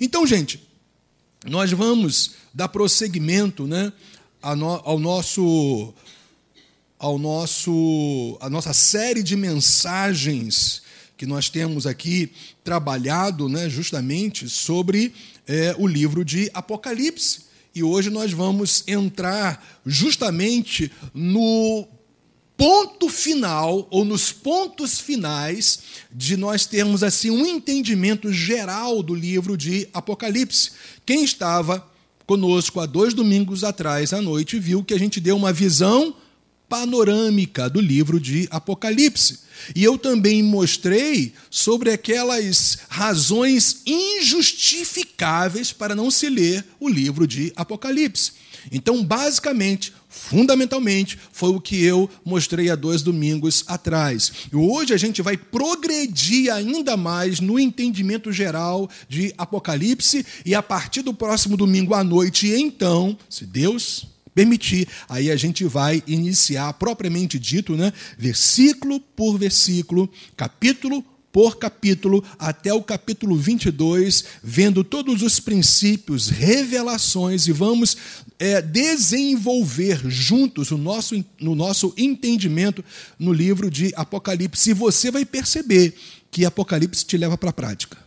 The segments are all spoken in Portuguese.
Então, gente, nós vamos dar prosseguimento né, ao nosso ao nosso a nossa série de mensagens que nós temos aqui trabalhado né, justamente sobre é, o livro de Apocalipse. E hoje nós vamos entrar justamente no ponto final, ou nos pontos finais, de nós termos assim um entendimento geral do livro de Apocalipse. Quem estava conosco há dois domingos atrás à noite viu que a gente deu uma visão panorâmica do livro de Apocalipse. E eu também mostrei sobre aquelas razões injustificáveis para não se ler o livro de Apocalipse. Então, basicamente, fundamentalmente, foi o que eu mostrei há dois domingos atrás. E hoje a gente vai progredir ainda mais no entendimento geral de Apocalipse, e a partir do próximo domingo à noite, então, se Deus permitir, aí a gente vai iniciar, propriamente dito, né, versículo por versículo, capítulo capítulo, até o capítulo 22, vendo todos os princípios, revelações, e vamos é, desenvolver juntos o nosso, no nosso entendimento no livro de Apocalipse. E você vai perceber que Apocalipse te leva para a prática.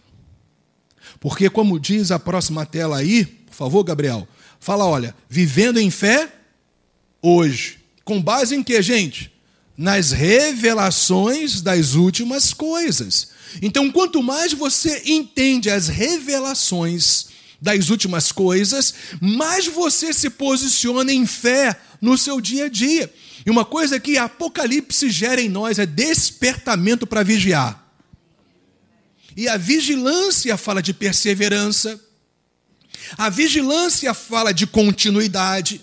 Porque, como diz a próxima tela aí, por favor, Gabriel, Fala, olha, vivendo em fé hoje. Com base em que, gente? Nas revelações das últimas coisas. Então, quanto mais você entende as revelações das últimas coisas, mais você se posiciona em fé no seu dia a dia. E uma coisa que Apocalipse gera em nós é despertamento para vigiar. E a vigilância fala de perseverança, a vigilância fala de continuidade.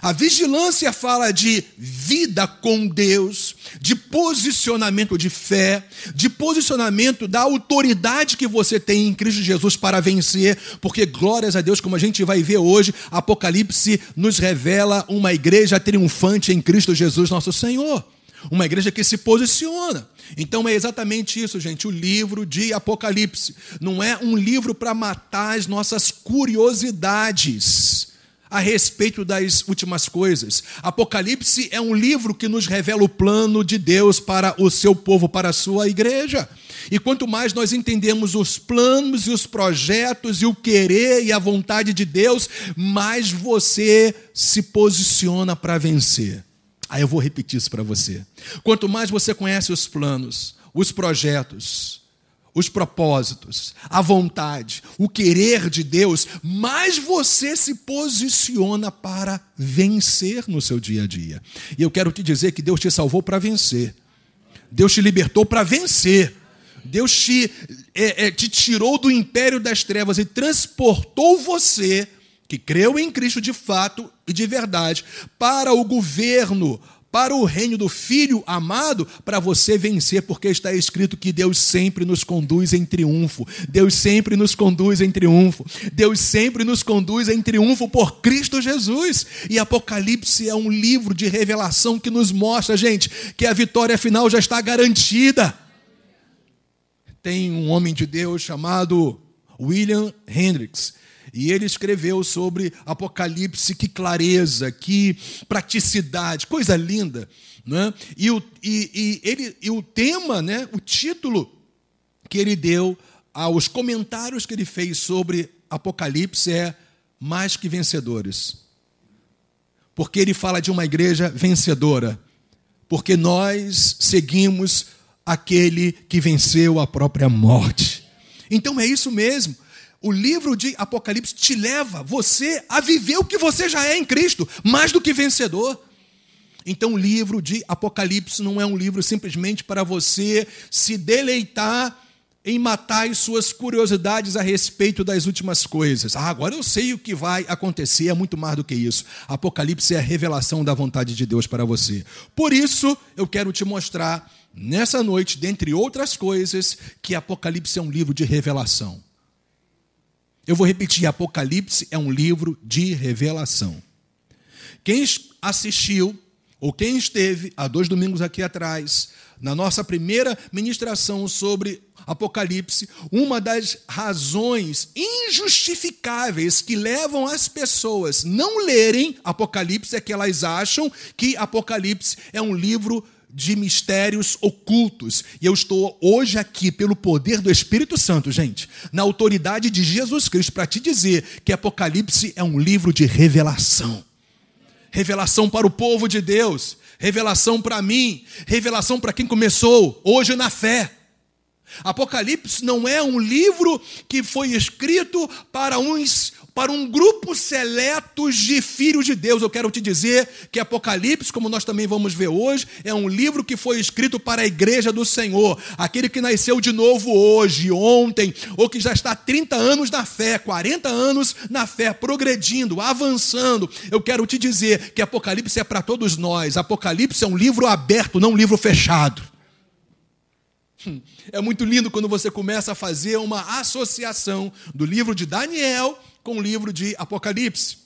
A vigilância fala de vida com Deus, de posicionamento de fé, de posicionamento da autoridade que você tem em Cristo Jesus para vencer, porque glórias a Deus, como a gente vai ver hoje, Apocalipse nos revela uma igreja triunfante em Cristo Jesus, nosso Senhor. Uma igreja que se posiciona. Então é exatamente isso, gente. O livro de Apocalipse não é um livro para matar as nossas curiosidades a respeito das últimas coisas. Apocalipse é um livro que nos revela o plano de Deus para o seu povo, para a sua igreja. E quanto mais nós entendemos os planos e os projetos e o querer e a vontade de Deus, mais você se posiciona para vencer. Aí eu vou repetir isso para você. Quanto mais você conhece os planos, os projetos, os propósitos, a vontade, o querer de Deus, mais você se posiciona para vencer no seu dia a dia. E eu quero te dizer que Deus te salvou para vencer. Deus te libertou para vencer. Deus te, é, é, te tirou do império das trevas e transportou você que creu em Cristo de fato e de verdade, para o governo, para o reino do Filho amado, para você vencer, porque está escrito que Deus sempre nos conduz em triunfo. Deus sempre nos conduz em triunfo. Deus sempre nos conduz em triunfo por Cristo Jesus. E Apocalipse é um livro de revelação que nos mostra, gente, que a vitória final já está garantida. Tem um homem de Deus chamado William Hendricks e ele escreveu sobre Apocalipse, que clareza, que praticidade, coisa linda. Né? E, o, e, e, ele, e o tema, né, o título que ele deu aos comentários que ele fez sobre Apocalipse é Mais que Vencedores. Porque ele fala de uma igreja vencedora. Porque nós seguimos aquele que venceu a própria morte. Então é isso mesmo o livro de Apocalipse te leva você a viver o que você já é em Cristo, mais do que vencedor. Então, o livro de Apocalipse não é um livro simplesmente para você se deleitar em matar as suas curiosidades a respeito das últimas coisas. Ah, agora eu sei o que vai acontecer, é muito mais do que isso. Apocalipse é a revelação da vontade de Deus para você. Por isso, eu quero te mostrar nessa noite, dentre outras coisas, que Apocalipse é um livro de revelação. Eu vou repetir: Apocalipse é um livro de revelação. Quem assistiu, ou quem esteve há dois domingos aqui atrás, na nossa primeira ministração sobre Apocalipse, uma das razões injustificáveis que levam as pessoas não lerem Apocalipse é que elas acham que Apocalipse é um livro de mistérios ocultos. E eu estou hoje aqui, pelo poder do Espírito Santo, gente, na autoridade de Jesus Cristo, para te dizer que Apocalipse é um livro de revelação revelação para o povo de Deus, revelação para mim, revelação para quem começou hoje na fé. Apocalipse não é um livro que foi escrito para uns para um grupo seleto de filhos de Deus. Eu quero te dizer que Apocalipse, como nós também vamos ver hoje, é um livro que foi escrito para a igreja do Senhor, aquele que nasceu de novo hoje, ontem, ou que já está 30 anos na fé, 40 anos na fé, progredindo, avançando. Eu quero te dizer que Apocalipse é para todos nós. Apocalipse é um livro aberto, não um livro fechado. É muito lindo quando você começa a fazer uma associação do livro de Daniel com o livro de Apocalipse.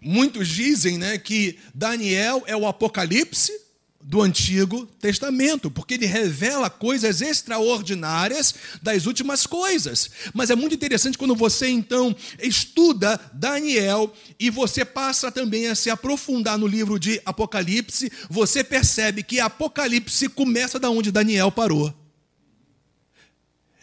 Muitos dizem né, que Daniel é o Apocalipse do Antigo Testamento, porque ele revela coisas extraordinárias das últimas coisas. Mas é muito interessante quando você então estuda Daniel e você passa também a se aprofundar no livro de Apocalipse, você percebe que Apocalipse começa da onde Daniel parou.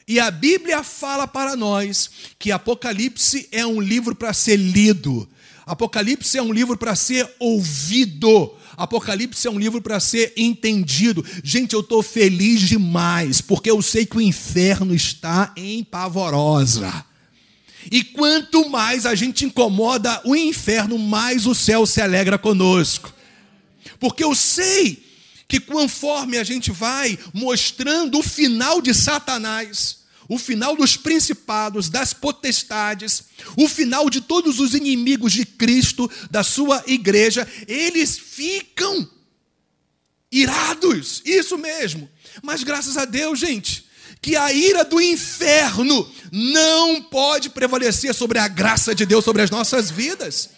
E a Bíblia fala para nós que Apocalipse é um livro para ser lido. Apocalipse é um livro para ser ouvido. Apocalipse é um livro para ser entendido. Gente, eu estou feliz demais, porque eu sei que o inferno está em pavorosa. E quanto mais a gente incomoda o inferno, mais o céu se alegra conosco. Porque eu sei que conforme a gente vai mostrando o final de Satanás, o final dos principados, das potestades, o final de todos os inimigos de Cristo, da sua igreja, eles ficam irados, isso mesmo. Mas graças a Deus, gente, que a ira do inferno não pode prevalecer sobre a graça de Deus sobre as nossas vidas.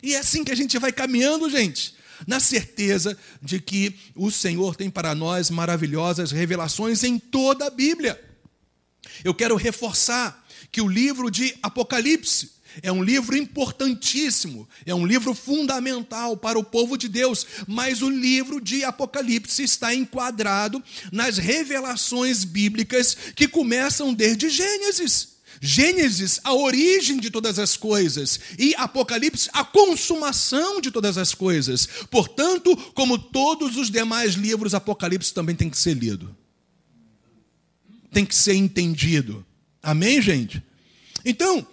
E é assim que a gente vai caminhando, gente na certeza de que o Senhor tem para nós maravilhosas revelações em toda a Bíblia. Eu quero reforçar que o livro de Apocalipse é um livro importantíssimo, é um livro fundamental para o povo de Deus, mas o livro de Apocalipse está enquadrado nas revelações bíblicas que começam desde Gênesis. Gênesis, a origem de todas as coisas, e Apocalipse, a consumação de todas as coisas. Portanto, como todos os demais livros, Apocalipse também tem que ser lido tem que ser entendido. Amém, gente? Então,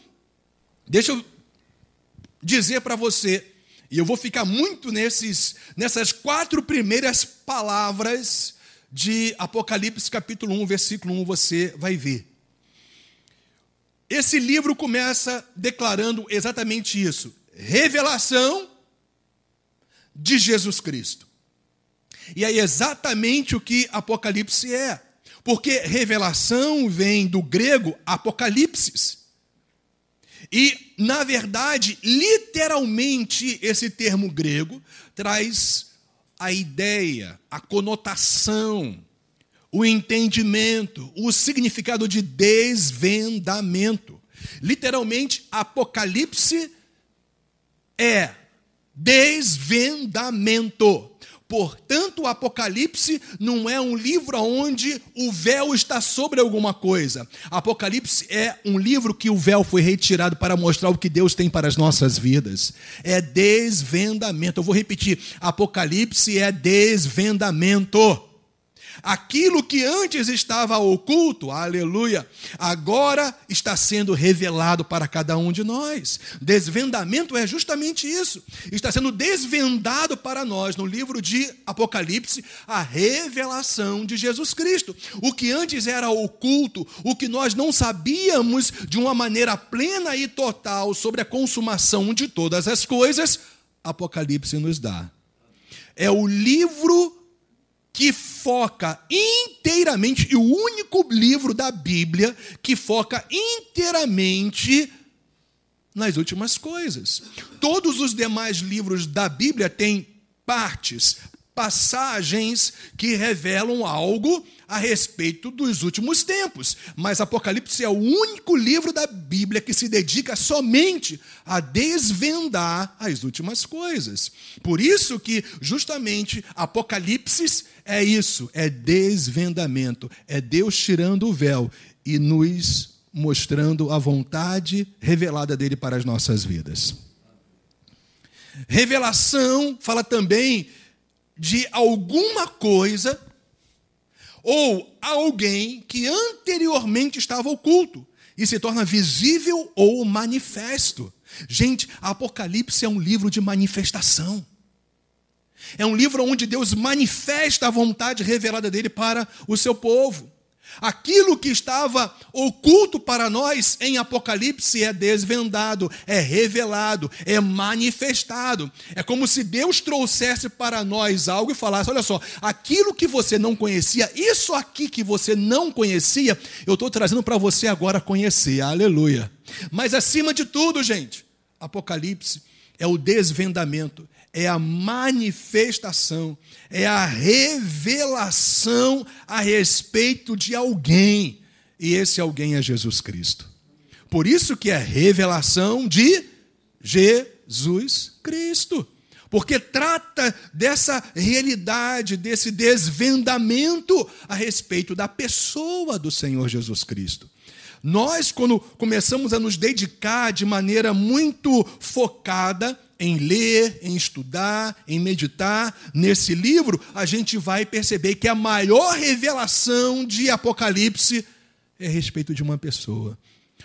deixa eu dizer para você, e eu vou ficar muito nesses, nessas quatro primeiras palavras de Apocalipse capítulo 1, versículo 1, você vai ver. Esse livro começa declarando exatamente isso: revelação de Jesus Cristo. E é exatamente o que Apocalipse é. Porque revelação vem do grego apocalipsis. E, na verdade, literalmente, esse termo grego traz a ideia, a conotação, o entendimento, o significado de desvendamento. Literalmente, Apocalipse é desvendamento. Portanto, o Apocalipse não é um livro onde o véu está sobre alguma coisa. Apocalipse é um livro que o véu foi retirado para mostrar o que Deus tem para as nossas vidas. É desvendamento. Eu vou repetir: Apocalipse é desvendamento. Aquilo que antes estava oculto, aleluia, agora está sendo revelado para cada um de nós. Desvendamento é justamente isso. Está sendo desvendado para nós no livro de Apocalipse a revelação de Jesus Cristo. O que antes era oculto, o que nós não sabíamos de uma maneira plena e total sobre a consumação de todas as coisas, Apocalipse nos dá. É o livro que foca inteiramente, e o único livro da Bíblia que foca inteiramente nas últimas coisas. Todos os demais livros da Bíblia têm partes, passagens que revelam algo a respeito dos últimos tempos. Mas Apocalipse é o único livro da Bíblia que se dedica somente a desvendar as últimas coisas. Por isso que justamente Apocalipse é isso, é desvendamento, é Deus tirando o véu e nos mostrando a vontade revelada dele para as nossas vidas. Revelação fala também de alguma coisa ou alguém que anteriormente estava oculto e se torna visível ou manifesto. Gente, Apocalipse é um livro de manifestação. É um livro onde Deus manifesta a vontade revelada dele para o seu povo. Aquilo que estava oculto para nós em Apocalipse é desvendado, é revelado, é manifestado. É como se Deus trouxesse para nós algo e falasse: olha só, aquilo que você não conhecia, isso aqui que você não conhecia, eu estou trazendo para você agora conhecer. Aleluia. Mas acima de tudo, gente, Apocalipse é o desvendamento, é a manifestação, é a revelação a respeito de alguém. E esse alguém é Jesus Cristo. Por isso que é revelação de Jesus Cristo. Porque trata dessa realidade, desse desvendamento a respeito da pessoa do Senhor Jesus Cristo. Nós, quando começamos a nos dedicar de maneira muito focada em ler, em estudar, em meditar nesse livro, a gente vai perceber que a maior revelação de Apocalipse é a respeito de uma pessoa.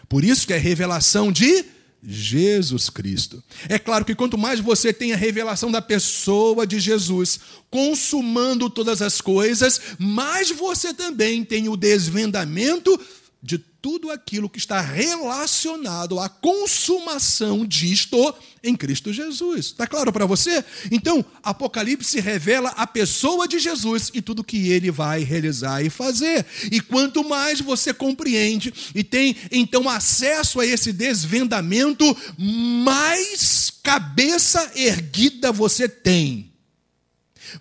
Por isso que é revelação de Jesus Cristo. É claro que quanto mais você tem a revelação da pessoa de Jesus, consumando todas as coisas, mais você também tem o desvendamento de tudo aquilo que está relacionado à consumação disto em Cristo Jesus. Está claro para você? Então, Apocalipse revela a pessoa de Jesus e tudo que ele vai realizar e fazer. E quanto mais você compreende e tem então acesso a esse desvendamento, mais cabeça erguida você tem.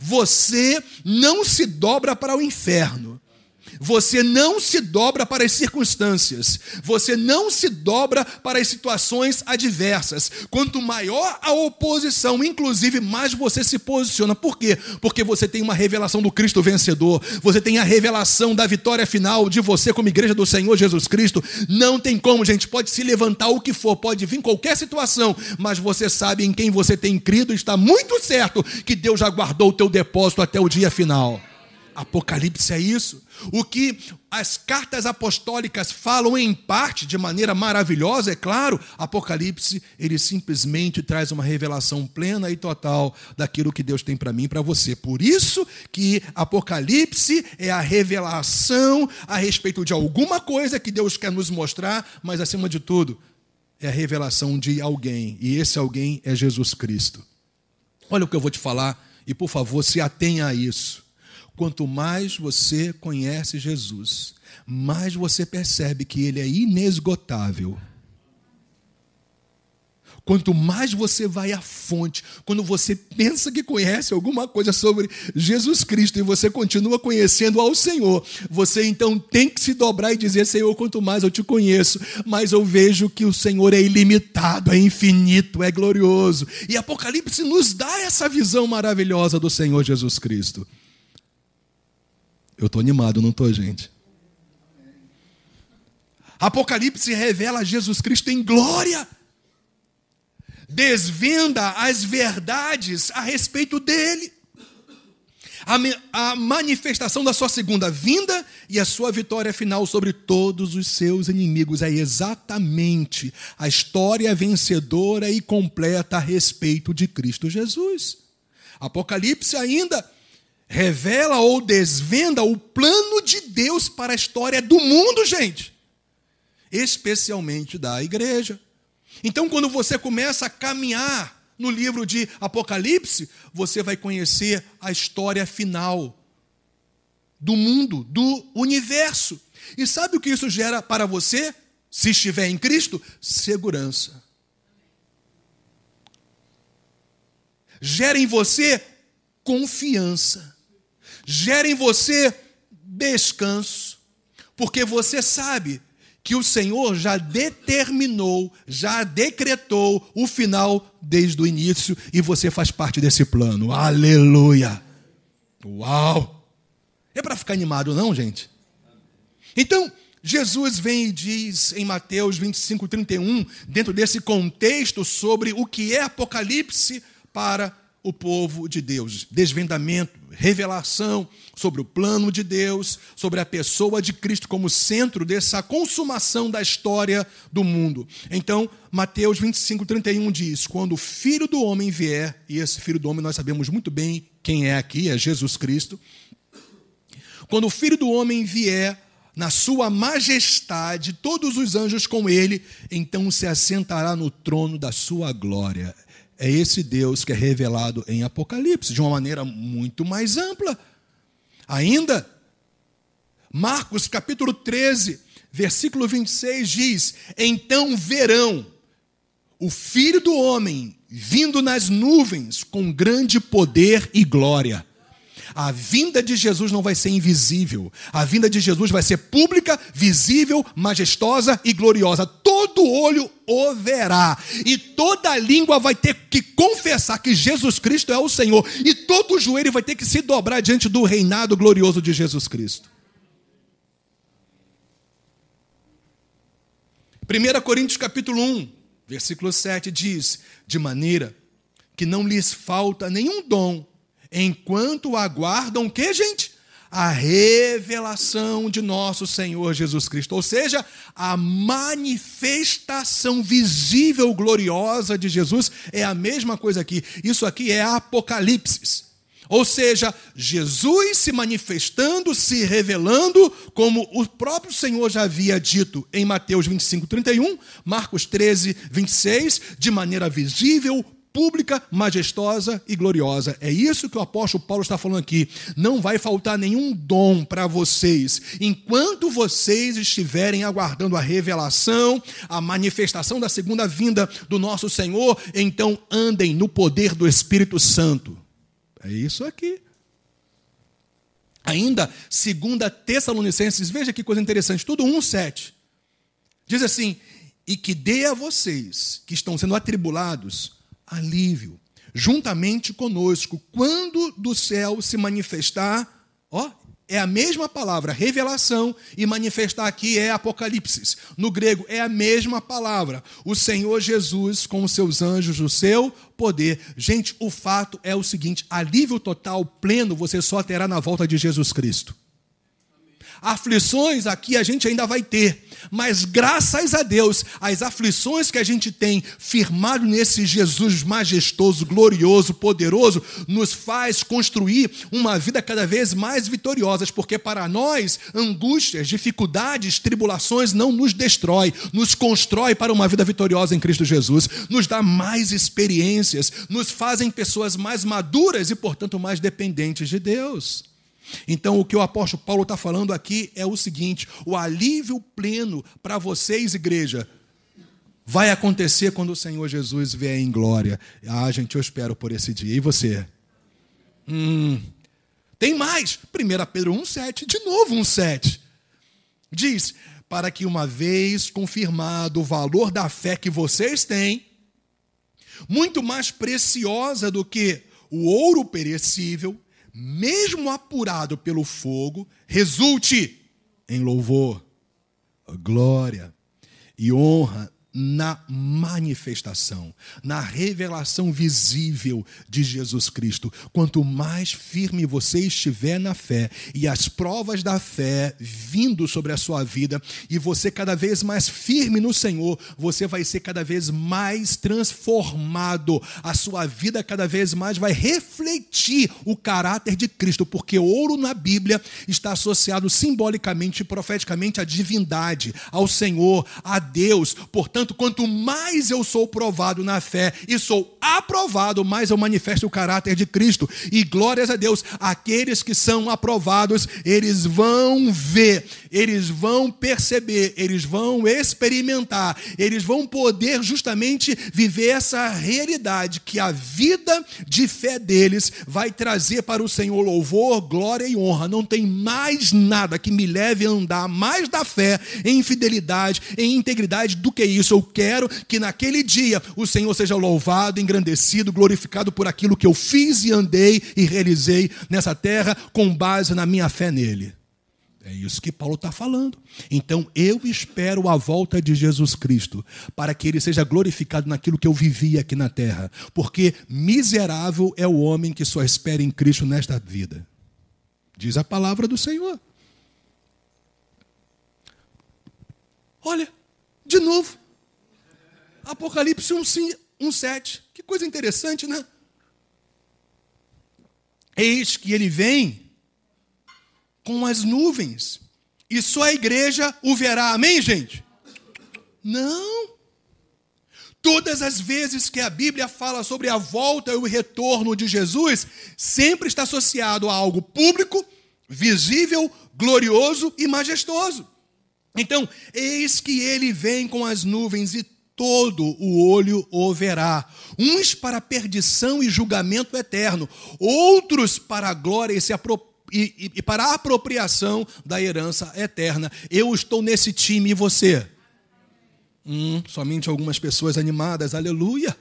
Você não se dobra para o inferno você não se dobra para as circunstâncias, você não se dobra para as situações adversas. Quanto maior a oposição, inclusive, mais você se posiciona. Por quê? Porque você tem uma revelação do Cristo vencedor, você tem a revelação da vitória final de você como igreja do Senhor Jesus Cristo. Não tem como, gente, pode se levantar o que for, pode vir qualquer situação, mas você sabe em quem você tem crido, está muito certo que Deus já guardou o teu depósito até o dia final. Apocalipse é isso. O que as cartas apostólicas falam em parte, de maneira maravilhosa, é claro, Apocalipse, ele simplesmente traz uma revelação plena e total daquilo que Deus tem para mim e para você. Por isso que Apocalipse é a revelação a respeito de alguma coisa que Deus quer nos mostrar, mas acima de tudo, é a revelação de alguém, e esse alguém é Jesus Cristo. Olha o que eu vou te falar, e por favor, se atenha a isso. Quanto mais você conhece Jesus, mais você percebe que ele é inesgotável. Quanto mais você vai à fonte, quando você pensa que conhece alguma coisa sobre Jesus Cristo e você continua conhecendo ao Senhor, você então tem que se dobrar e dizer: Senhor, quanto mais eu te conheço, mais eu vejo que o Senhor é ilimitado, é infinito, é glorioso. E Apocalipse nos dá essa visão maravilhosa do Senhor Jesus Cristo. Eu estou animado, não estou, gente? Apocalipse revela Jesus Cristo em glória, desvenda as verdades a respeito dele, a, a, manifestação da sua segunda vinda e a sua vitória final sobre todos os seus inimigos. É exatamente a história vencedora e completa a respeito de Cristo Jesus. Apocalipse ainda revela ou desvenda o plano de Deus para a história do mundo, gente, especialmente da igreja. Então, quando você começa a caminhar no livro de Apocalipse, você vai conhecer a história final do mundo, do universo. E sabe o que isso gera para você, se estiver em Cristo? Segurança. Gera em você confiança, gera em você descanso, porque você sabe que o Senhor já determinou, já decretou o final desde o início e você faz parte desse plano. Aleluia! Uau! É para ficar animado, não, gente? Então, Jesus vem e diz em Mateus 25, 31, dentro desse contexto, sobre o que é Apocalipse para o povo de Deus. Desvendamento, revelação sobre o plano de Deus, sobre a pessoa de Cristo como centro dessa consumação da história do mundo. Então, Mateus 25, 31 diz: Quando o filho do homem vier, e esse filho do homem nós sabemos muito bem quem é aqui, é Jesus Cristo. Quando o filho do homem vier, na sua majestade, todos os anjos com ele, então se assentará no trono da sua glória é esse Deus que é revelado em Apocalipse, de uma maneira muito mais ampla. Ainda, Marcos capítulo 13, versículo 26 diz: Então verão o filho do homem vindo nas nuvens com grande poder e glória. A vinda de Jesus não vai ser invisível. A vinda de Jesus vai ser pública, visível, majestosa e gloriosa. Todo olho o verá. E toda língua vai ter que confessar que Jesus Cristo é o Senhor. E todo joelho vai ter que se dobrar diante do reinado glorioso de Jesus Cristo. 1 Coríntios capítulo 1, versículo 7 diz: De maneira que não lhes falta nenhum dom enquanto aguardam o que, gente? A revelação de nosso Senhor Jesus Cristo, ou seja, a manifestação visível, gloriosa de Jesus, é a mesma coisa aqui. Isso aqui é Apocalipse. Ou seja, Jesus se manifestando, se revelando, como o próprio Senhor já havia dito em Mateus 25, 31, Marcos 13, 26, de maneira visível, pública, majestosa e gloriosa. É isso que o apóstolo Paulo está falando aqui. Não vai faltar nenhum dom para vocês, enquanto vocês estiverem aguardando a revelação, a manifestação da segunda vinda do nosso Senhor, então andem no poder do Espírito Santo. É isso aqui. Ainda, segunda Tessalonicenses, veja que coisa interessante, tudo 1:7. Diz assim: "E que dê a vocês que estão sendo atribulados alívio, juntamente conosco, quando do céu se manifestar, ó, é a mesma palavra, revelação, e manifestar aqui é apocalipse. No grego é a mesma palavra. O Senhor Jesus com os seus anjos, o seu poder. Gente, o fato é o seguinte: alívio total, pleno, você só terá na volta de Jesus Cristo. Aflições aqui a gente ainda vai ter, mas graças a Deus, as aflições que a gente tem firmado nesse Jesus majestoso, glorioso, poderoso, nos faz construir uma vida cada vez mais vitoriosa, porque para nós, angústias, dificuldades, tribulações não nos destrói, nos constrói para uma vida vitoriosa em Cristo Jesus, nos dá mais experiências, nos fazem pessoas mais maduras e, portanto, mais dependentes de Deus. Então, o que o apóstolo Paulo está falando aqui é o seguinte: o alívio pleno para vocês, igreja, vai acontecer quando o Senhor Jesus vier em glória. Ah, gente, eu espero por esse dia. E você? Hum, tem mais. 1 Pedro 1,7, de novo 1,7. Diz: para que uma vez confirmado o valor da fé que vocês têm, muito mais preciosa do que o ouro perecível, mesmo apurado pelo fogo, resulte em louvor, glória e honra na manifestação, na revelação visível de Jesus Cristo. Quanto mais firme você estiver na fé e as provas da fé vindo sobre a sua vida, e você cada vez mais firme no Senhor, você vai ser cada vez mais transformado. A sua vida cada vez mais vai refletir o caráter de Cristo, porque ouro na Bíblia está associado simbolicamente e profeticamente à divindade, ao Senhor, a Deus. Portanto, Portanto, quanto mais eu sou provado na fé e sou aprovado, mais eu manifesto o caráter de Cristo. E glórias a Deus, aqueles que são aprovados, eles vão ver, eles vão perceber, eles vão experimentar, eles vão poder justamente viver essa realidade que a vida de fé deles vai trazer para o Senhor louvor, glória e honra. Não tem mais nada que me leve a andar mais da fé em fidelidade, em integridade do que isso. Eu quero que naquele dia o Senhor seja louvado, engrandecido, glorificado por aquilo que eu fiz e andei e realizei nessa terra com base na minha fé nele. É isso que Paulo está falando. Então eu espero a volta de Jesus Cristo para que ele seja glorificado naquilo que eu vivi aqui na terra. Porque miserável é o homem que só espera em Cristo nesta vida. Diz a palavra do Senhor. Olha, de novo. Apocalipse 1, 7. Que coisa interessante, né? Eis que ele vem com as nuvens. E só a igreja o verá. Amém, gente? Não. Todas as vezes que a Bíblia fala sobre a volta e o retorno de Jesus, sempre está associado a algo público, visível, glorioso e majestoso. Então, eis que ele vem com as nuvens e todo o olho o verá. Uns para perdição e julgamento eterno, outros para a glória e apropriar e, e, para a apropriação da herança eterna. Eu estou nesse time e você? Hum, somente algumas pessoas animadas, aleluia.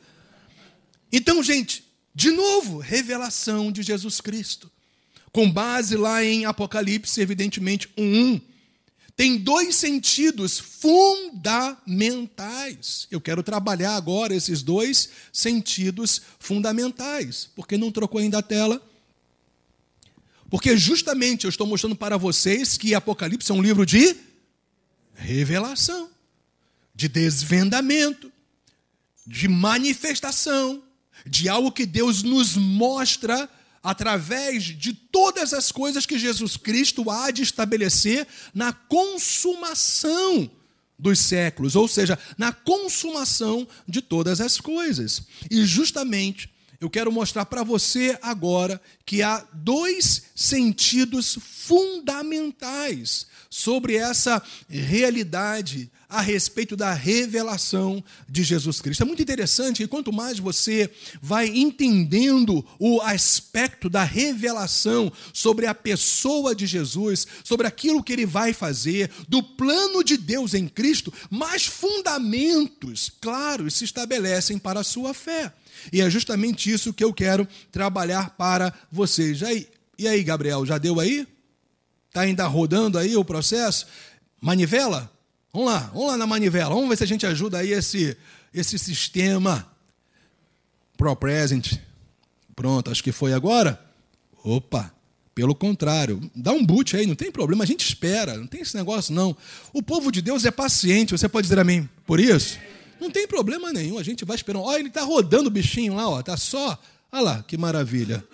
Então, gente, de novo, revelação de Jesus Cristo. Com base lá em Apocalipse, evidentemente, 1.1. Tem dois sentidos fundamentais. Eu quero trabalhar agora esses dois sentidos fundamentais. Porque não trocou ainda a tela? Porque justamente eu estou mostrando para vocês que Apocalipse é um livro de revelação, de desvendamento, de manifestação, de algo que Deus nos mostra através de todas as coisas que Jesus Cristo há de estabelecer na consumação dos séculos, ou seja, na consumação de todas as coisas. E justamente eu quero mostrar para você agora que há dois sentidos fundamentais sobre essa realidade a respeito da revelação de Jesus Cristo. É muito interessante que quanto mais você vai entendendo o aspecto da revelação sobre a pessoa de Jesus, sobre aquilo que ele vai fazer, do plano de Deus em Cristo, mais fundamentos claros se estabelecem para a sua fé. E é justamente isso que eu quero trabalhar para vocês. Aí, e aí Gabriel, já deu aí? Está ainda rodando aí o processo? Manivela? Vamos lá, vamos lá na manivela. Vamos ver se a gente ajuda aí esse, esse sistema Pro Present. Pronto, acho que foi agora. Opa, pelo contrário, dá um boot aí, não tem problema, a gente espera, não tem esse negócio não. O povo de Deus é paciente, você pode dizer a mim, por isso? Não tem problema nenhum, a gente vai esperando. Olha, ele está rodando o bichinho lá, ó, tá só. Olha lá, que maravilha.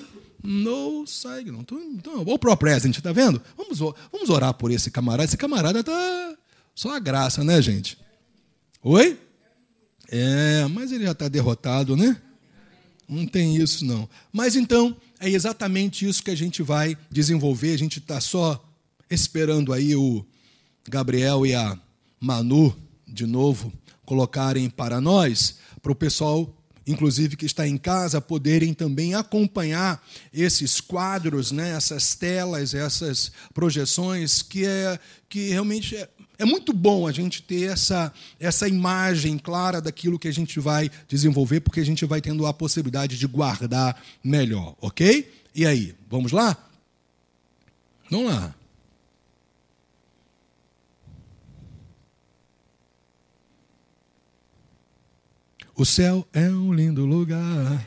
No não. Então, o Pro Present, tá vendo? Vamos, vamos orar por esse camarada. Esse camarada tá só a graça, né, gente? Oi? É, mas ele já está derrotado, né? Não tem isso, não. Mas então, é exatamente isso que a gente vai desenvolver. A gente está só esperando aí o Gabriel e a Manu de novo colocarem para nós, para o pessoal, inclusive que está em casa, poderem também acompanhar esses quadros, né, essas telas, essas projeções, que, é, que realmente é, é muito bom a gente ter essa, essa imagem clara daquilo que a gente vai desenvolver, porque a gente vai tendo a possibilidade de guardar melhor, ok? E aí, vamos lá? Vamos lá. O céu é um lindo lugar,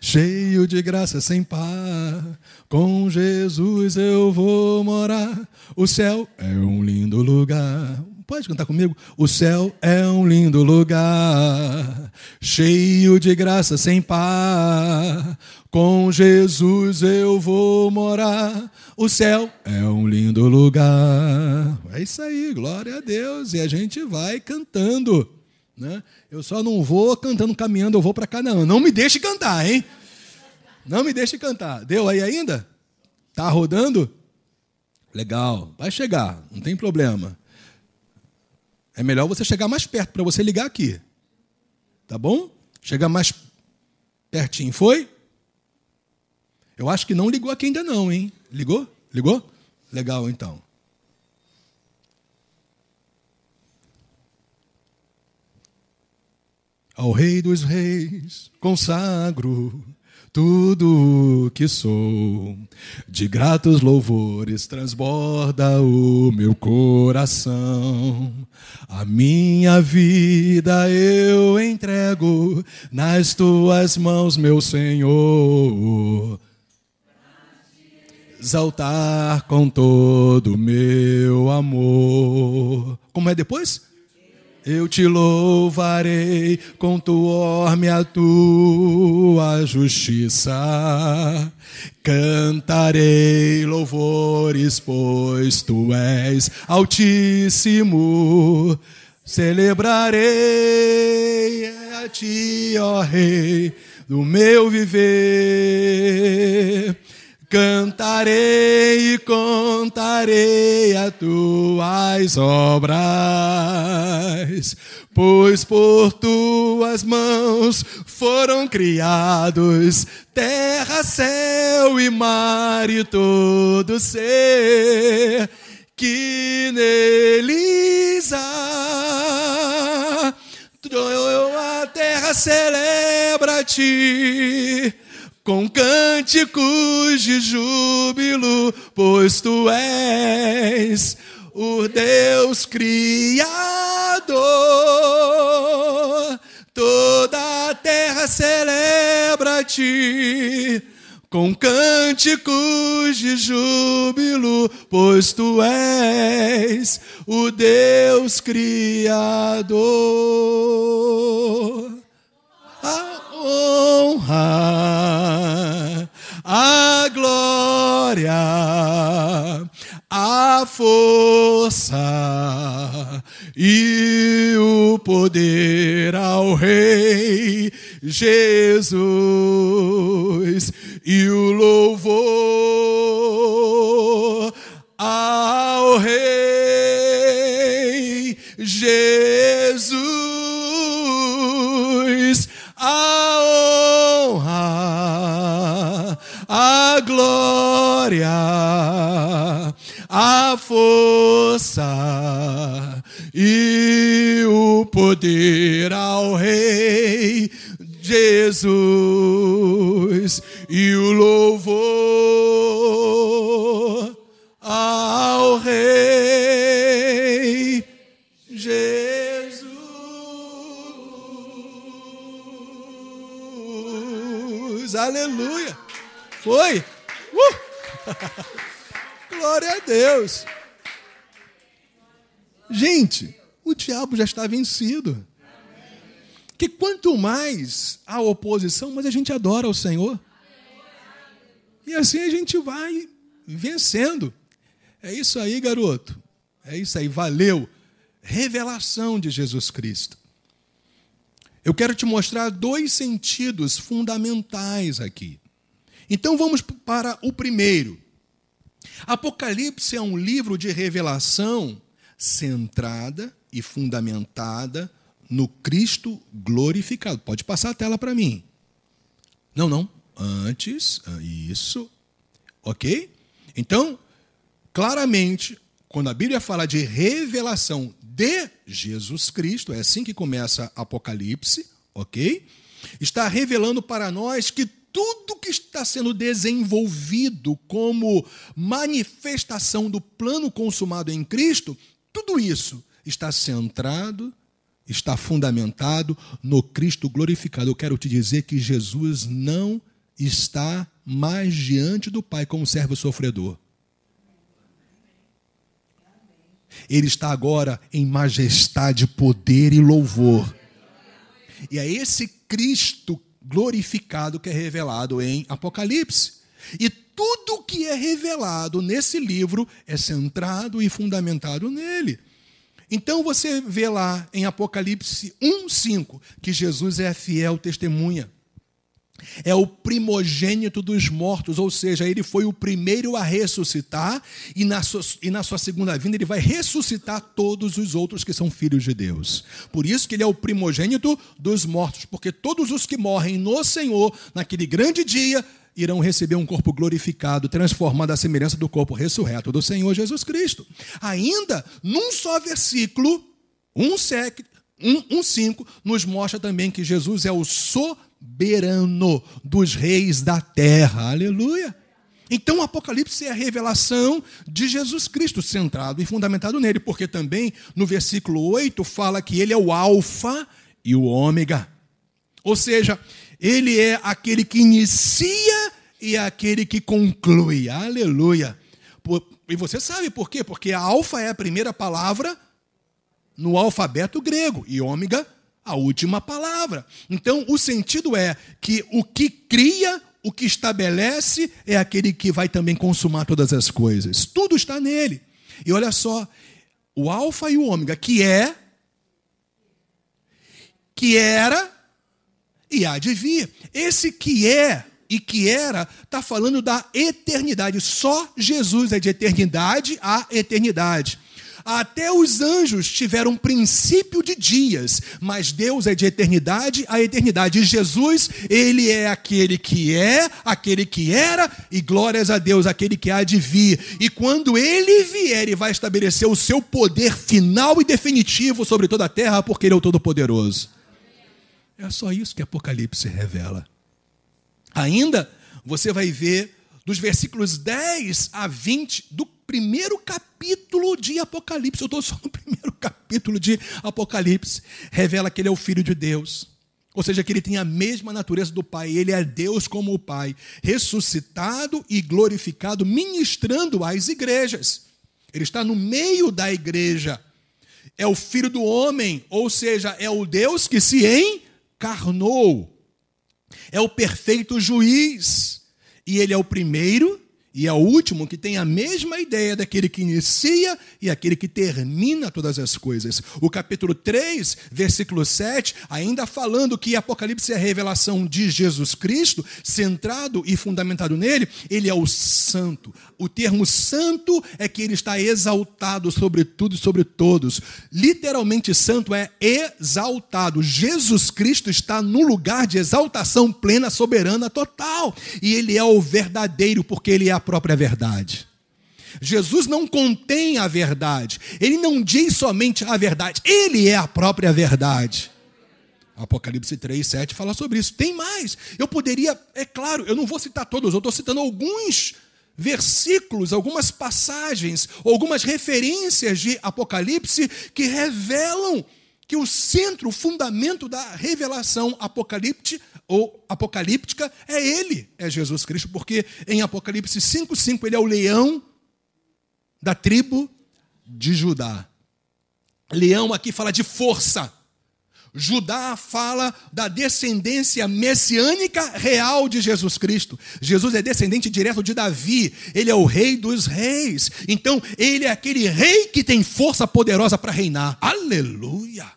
cheio de graça sem par. Com Jesus eu vou morar. O céu é um lindo lugar. Pode cantar comigo? O céu é um lindo lugar, cheio de graça sem par. Com Jesus eu vou morar. O céu é um lindo lugar. É isso aí, glória a Deus. E a gente vai cantando. Né? Eu só não vou cantando, caminhando, eu vou para Canaã. Não me deixe cantar, hein? Não me deixe cantar. Deu aí ainda? Tá rodando? Legal, vai chegar, não tem problema. É melhor você chegar mais perto para você ligar aqui. Tá bom? Chegar mais pertinho. Foi? Eu acho que não ligou aqui ainda não, hein? Ligou? Ligou? Legal, então. Ao Rei dos Reis consagro tudo que sou. De gratos louvores transborda o meu coração. A minha vida eu entrego nas tuas mãos, meu Senhor. Exaltar com todo o meu amor. Como é depois? Eu te louvarei, contuor-me a tua justiça. Cantarei louvores, pois tu és altíssimo. Celebrarei a ti, ó Rei, do meu viver Cantarei e contarei as tuas obras, pois por tuas mãos foram criados terra, céu e mar e todo ser que neles há. A terra celebra a ti com cânticos de júbilo, pois tu és o Deus Criador. Toda a terra celebra a ti com cânticos de júbilo, pois tu és o Deus Criador. Honra, a glória, a força e o poder ao Rei Jesus e o louvor ao Rei Jesus. Glória, a força e o poder ao Rei Jesus e o louvor ao Rei Jesus. Aleluia. Foi? Glória a Deus. Gente, o diabo já está vencido. Que quanto mais a oposição, mais a gente adora o Senhor. E assim a gente vai vencendo. É isso aí, garoto. É isso aí, valeu. Revelação de Jesus Cristo. Eu quero te mostrar dois sentidos fundamentais aqui. Então vamos para o primeiro. Apocalipse é um livro de revelação centrada e fundamentada no Cristo glorificado. Pode passar a tela para mim. Não, não. Antes, ah, isso. Ok? Então, claramente, quando a Bíblia fala de revelação de Jesus Cristo, é assim que começa Apocalipse, ok? Está revelando para nós que tudo que está sendo desenvolvido como manifestação do plano consumado em Cristo, tudo isso está centrado, está fundamentado no Cristo glorificado. Eu quero te dizer que Jesus não está mais diante do Pai como servo sofredor. Ele está agora em majestade, poder e louvor. E é esse Cristo glorificado que é revelado em Apocalipse. E tudo que é revelado nesse livro é centrado e fundamentado nele. Então você vê lá em Apocalipse 1:5 que Jesus é a fiel testemunha. É o primogênito dos mortos, ou seja, ele foi o primeiro a ressuscitar, e na, sua, e na sua segunda vinda ele vai ressuscitar todos os outros que são filhos de Deus. Por isso que ele é o primogênito dos mortos, porque todos os que morrem no Senhor, naquele grande dia, irão receber um corpo glorificado, transformado à semelhança do corpo ressurreto do Senhor Jesus Cristo. Ainda, num só versículo, um, sec, um, um cinco, nos mostra também que Jesus é o soberano dos reis da terra. Aleluia! Então o Apocalipse é a revelação de Jesus Cristo, centrado e fundamentado nele, porque também no versículo 8 fala que ele é o Alfa e o Ômega. Ou seja, ele é aquele que inicia e é aquele que conclui. Aleluia. E você sabe por quê? Porque a alfa é a primeira palavra no alfabeto grego e ômega a última palavra. Então, o sentido é que o que cria, o que estabelece, é aquele que vai também consumar todas as coisas. Tudo está nele. E olha só, o alfa e o ômega, que é, que era e há de vir. Esse que é e que era, está falando da eternidade. Só Jesus é de eternidade a eternidade. Até os anjos tiveram princípio de dias, mas Deus é de eternidade a eternidade. E Jesus, ele é aquele que é, aquele que era, e glórias a Deus, aquele que há de vir. E quando ele vier, ele vai estabelecer o seu poder final e definitivo sobre toda a terra, porque ele é o Todo-Poderoso. É só isso que Apocalipse revela. Ainda você vai ver dos versículos 10 a 20 do primeiro capítulo de Apocalipse. Eu estou só no primeiro capítulo de Apocalipse. Revela que ele é o Filho de Deus. Ou seja, que ele tem a mesma natureza do Pai, ele é Deus como o Pai, ressuscitado e glorificado, ministrando às igrejas. Ele está no meio da igreja. É o Filho do homem, ou seja, é o Deus que se encarnou. É o perfeito juiz. E ele é o primeiro e é o último que tem a mesma ideia daquele que inicia e aquele que termina todas as coisas. O capítulo 3, versículo 7, ainda falando que Apocalipse é a revelação de Jesus Cristo, centrado e fundamentado nele, ele é o santo. O termo santo é que ele está exaltado sobre tudo e sobre todos. Literalmente, santo é exaltado. Jesus Cristo está no lugar de exaltação plena, soberana, total. E ele é o verdadeiro, porque ele é a própria verdade. Jesus não contém a verdade, ele não diz somente a verdade, ele é a própria verdade. Apocalipse 3, 7 fala sobre isso. Tem mais. Eu poderia, é claro, eu não vou citar todos, eu estou citando alguns versículos, algumas passagens, algumas referências de Apocalipse que revelam que o centro, o fundamento da revelação apocalíptica ou apocalíptica é ele, é Jesus Cristo, porque em Apocalipse 5:5 ele é o leão da tribo de Judá. Leão aqui fala de força. Judá fala da descendência messiânica real de Jesus Cristo. Jesus é descendente direto de Davi, ele é o rei dos reis. Então, ele é aquele rei que tem força poderosa para reinar. Aleluia!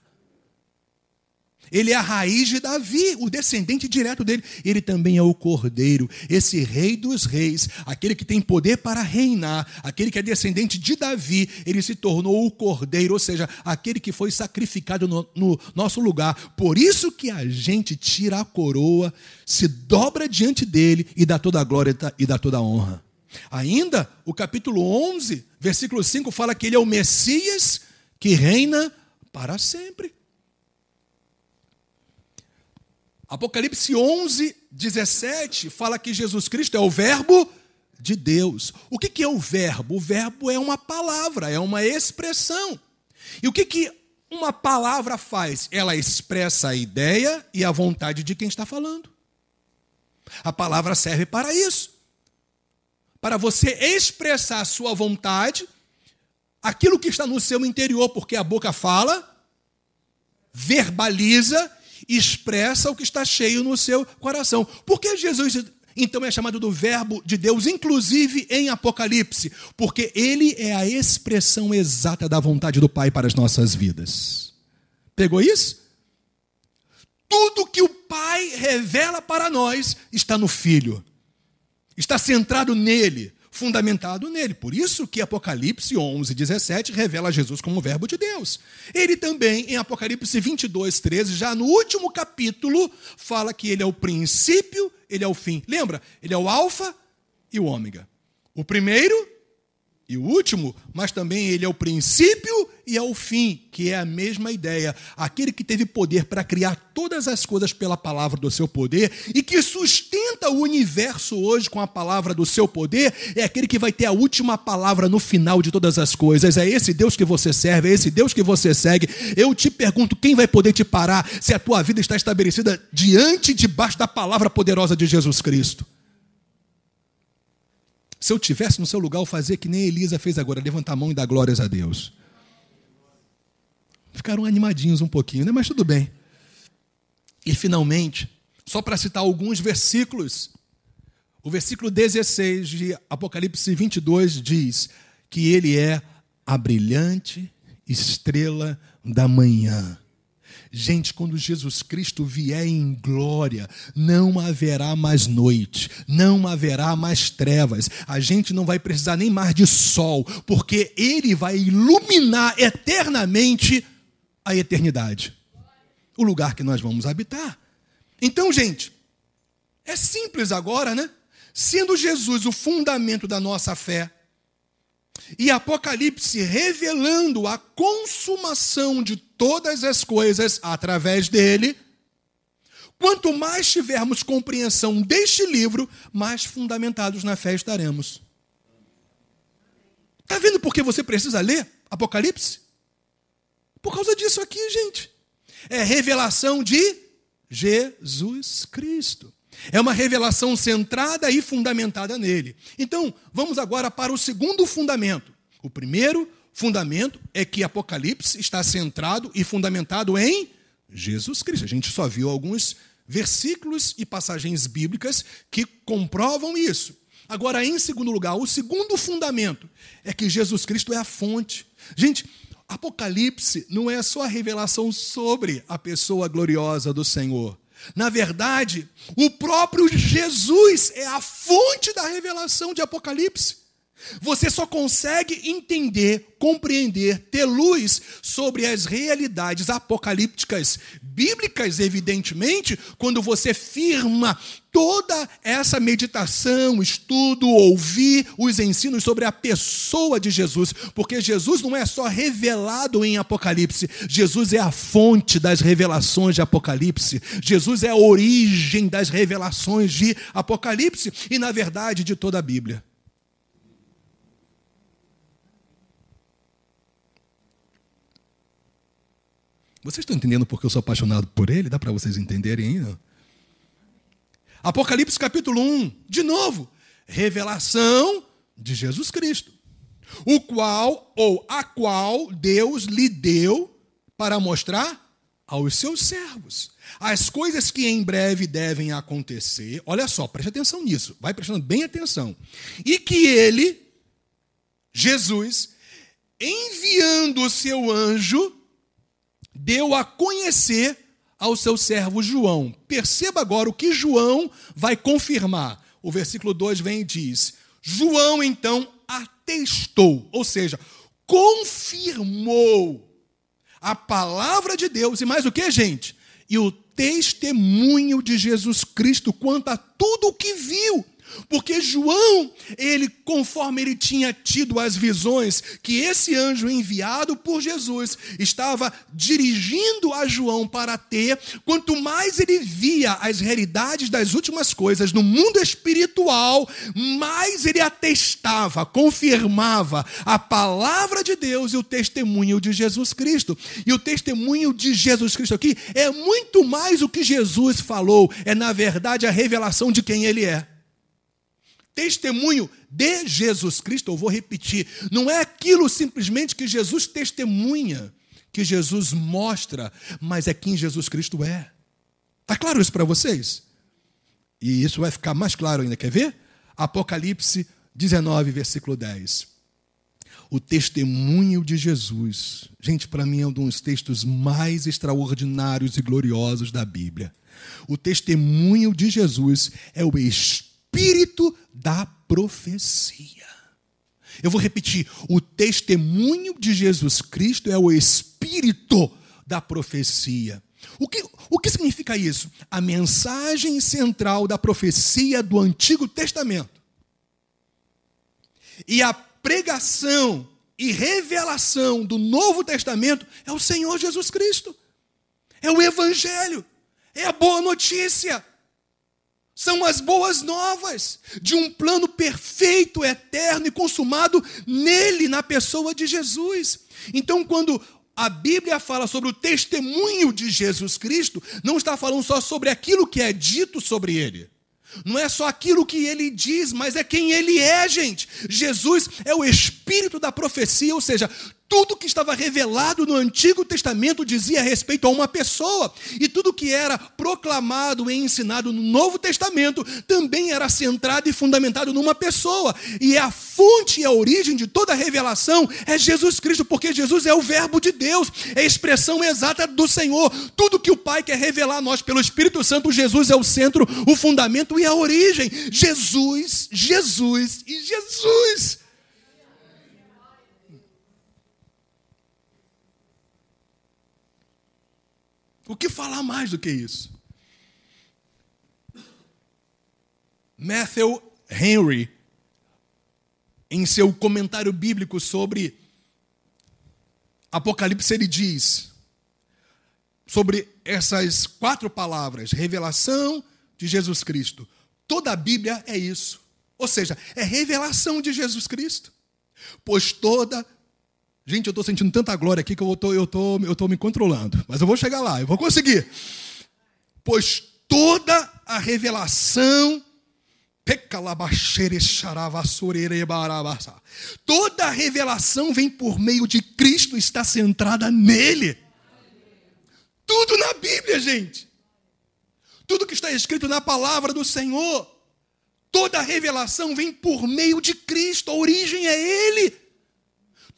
Ele é a raiz de Davi, o descendente direto dele. Ele também é o cordeiro, esse rei dos reis, aquele que tem poder para reinar, aquele que é descendente de Davi. Ele se tornou o cordeiro, ou seja, aquele que foi sacrificado no, no nosso lugar. Por isso que a gente tira a coroa, se dobra diante dele e dá toda a glória e dá toda a honra. Ainda, o capítulo 11, versículo 5 fala que ele é o Messias que reina para sempre. Apocalipse 11, 17 fala que Jesus Cristo é o Verbo de Deus. O que é o verbo? O verbo é uma palavra, é uma expressão. E o que, que uma palavra faz? Ela expressa a ideia e a vontade de quem está falando. A palavra serve para isso. Para você expressar a sua vontade, aquilo que está no seu interior, porque a boca fala, verbaliza expressa o que está cheio no seu coração. Por que Jesus então é chamado do Verbo de Deus, inclusive em Apocalipse? Porque ele é a expressão exata da vontade do Pai para as nossas vidas. Pegou isso? Tudo que o Pai revela para nós está no Filho, está centrado nele fundamentado nele. Por isso que Apocalipse 11, 17 revela Jesus como o verbo de Deus. Ele também, em Apocalipse 22, 13, já no último capítulo, fala que ele é o princípio, ele é o fim. Lembra? Ele é o alfa e o ômega. O primeiro e o último, mas também ele é o princípio e é o fim, que é a mesma ideia. Aquele que teve poder para criar todas as coisas pela palavra do seu poder e que sustenta o universo hoje com a palavra do seu poder, é aquele que vai ter a última palavra no final de todas as coisas. É esse Deus que você serve, é esse Deus que você segue. Eu te pergunto, quem vai poder te parar se a tua vida está estabelecida diante e debaixo da palavra poderosa de Jesus Cristo? Se eu tivesse no seu lugar, eu fazia que nem Elisa fez agora, levantar a mão e dar glórias a Deus. Ficaram animadinhos um pouquinho, né? mas tudo bem. E finalmente, só para citar alguns versículos, o versículo 16 de Apocalipse 22 diz que ele é a brilhante estrela da manhã. Gente, quando Jesus Cristo vier em glória, não haverá mais noite, não haverá mais trevas. A gente não vai precisar nem mais de sol, porque ele vai iluminar eternamente a eternidade o lugar que nós vamos habitar. Então, gente, é simples agora, né? Sendo Jesus o fundamento da nossa fé, e Apocalipse revelando a consumação de todas as coisas através dele. Quanto mais tivermos compreensão deste livro, mais fundamentados na fé estaremos. Está vendo por que você precisa ler Apocalipse? Por causa disso aqui, gente. É revelação de Jesus Cristo. É uma revelação centrada e fundamentada nele. Então, vamos agora para o segundo fundamento. O primeiro fundamento é que Apocalipse está centrado e fundamentado em Jesus Cristo. A gente só viu alguns versículos e passagens bíblicas que comprovam isso. Agora, em segundo lugar, o segundo fundamento é que Jesus Cristo é a fonte. Gente, Apocalipse não é só a revelação sobre a pessoa gloriosa do Senhor. Na verdade, o próprio Jesus é a fonte da revelação de Apocalipse. Você só consegue entender, compreender, ter luz sobre as realidades apocalípticas, bíblicas, evidentemente, quando você firma toda essa meditação, estudo, ouvir os ensinos sobre a pessoa de Jesus, porque Jesus não é só revelado em Apocalipse, Jesus é a fonte das revelações de Apocalipse, Jesus é a origem das revelações de Apocalipse e, na verdade, de toda a Bíblia. Vocês estão entendendo porque eu sou apaixonado por ele? Dá para vocês entenderem ainda? Apocalipse capítulo 1, de novo, revelação de Jesus Cristo, o qual ou a qual Deus lhe deu para mostrar aos seus servos as coisas que em breve devem acontecer. Olha só, preste atenção nisso, vai prestando bem atenção. E que ele, Jesus, enviando o seu anjo, deu a conhecer ao seu servo João. Perceba agora o que João vai confirmar. O versículo 2 vem e diz: João então atestou, ou seja, confirmou a palavra de Deus e mais o que, gente? E o testemunho de Jesus Cristo quanto a tudo o que viu. Porque João, ele conforme ele tinha tido as visões que esse anjo enviado por Jesus estava dirigindo a João para ter, quanto mais ele via as realidades das últimas coisas no mundo espiritual, mais ele atestava, confirmava a palavra de Deus e o testemunho de Jesus Cristo. E o testemunho de Jesus Cristo aqui é muito mais o que Jesus falou, é na verdade a revelação de quem ele é testemunho de Jesus Cristo, eu vou repetir, não é aquilo simplesmente que Jesus testemunha, que Jesus mostra, mas é quem Jesus Cristo é. Está claro isso para vocês? E isso vai ficar mais claro ainda, quer ver? Apocalipse 19, versículo 10. O testemunho de Jesus. Gente, para mim é um dos textos mais extraordinários e gloriosos da Bíblia. O testemunho de Jesus é o espírito da profecia. Eu vou repetir: o testemunho de Jesus Cristo é o espírito da profecia. O que, o que significa isso? A mensagem central da profecia do Antigo Testamento e a pregação e revelação do Novo Testamento é o Senhor Jesus Cristo, é o Evangelho, é a boa notícia. São as boas novas de um plano perfeito, eterno e consumado nele, na pessoa de Jesus. Então, quando a Bíblia fala sobre o testemunho de Jesus Cristo, não está falando só sobre aquilo que é dito sobre ele. Não é só aquilo que ele diz, mas é quem ele é, gente. Jesus é o espírito da profecia, ou seja, tudo que estava revelado no Antigo Testamento dizia respeito a uma pessoa, e tudo que era proclamado e ensinado no Novo Testamento também era centrado e fundamentado numa pessoa. E a fonte e a origem de toda a revelação é Jesus Cristo, porque Jesus é o Verbo de Deus, é a expressão exata do Senhor. Tudo que o Pai quer revelar a nós pelo Espírito Santo, Jesus é o centro, o fundamento e a origem. Jesus, Jesus e Jesus. O que falar mais do que isso? Matthew Henry, em seu comentário bíblico sobre Apocalipse, ele diz sobre essas quatro palavras: revelação de Jesus Cristo. Toda a Bíblia é isso. Ou seja, é revelação de Jesus Cristo. Pois toda Gente, eu estou sentindo tanta glória aqui que eu estou eu tô, eu tô me controlando. Mas eu vou chegar lá, eu vou conseguir. Pois toda a revelação. Toda a revelação vem por meio de Cristo, está centrada nele. Tudo na Bíblia, gente. Tudo que está escrito na palavra do Senhor. Toda a revelação vem por meio de Cristo, a origem é Ele.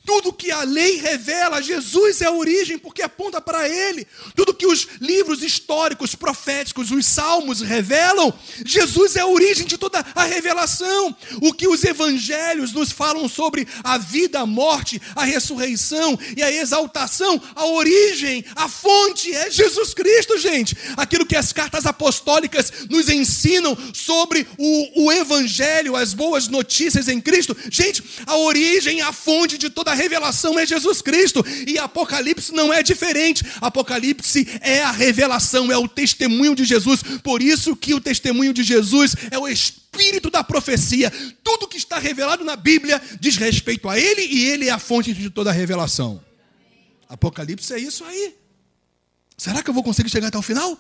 Tudo que a lei revela, Jesus é a origem, porque aponta para Ele. Tudo que os livros históricos, proféticos, os salmos revelam, Jesus é a origem de toda a revelação. O que os evangelhos nos falam sobre a vida, a morte, a ressurreição e a exaltação, a origem, a fonte é Jesus Cristo, gente. Aquilo que as cartas apostólicas nos ensinam sobre o, o evangelho, as boas notícias em Cristo, gente, a origem, a fonte de toda a revelação é Jesus Cristo. E Apocalipse não é diferente. Apocalipse é a revelação, é o testemunho de Jesus. Por isso que o testemunho de Jesus é o espírito da profecia. Tudo que está revelado na Bíblia diz respeito a ele e ele é a fonte de toda a revelação. Apocalipse é isso aí. Será que eu vou conseguir chegar até o final?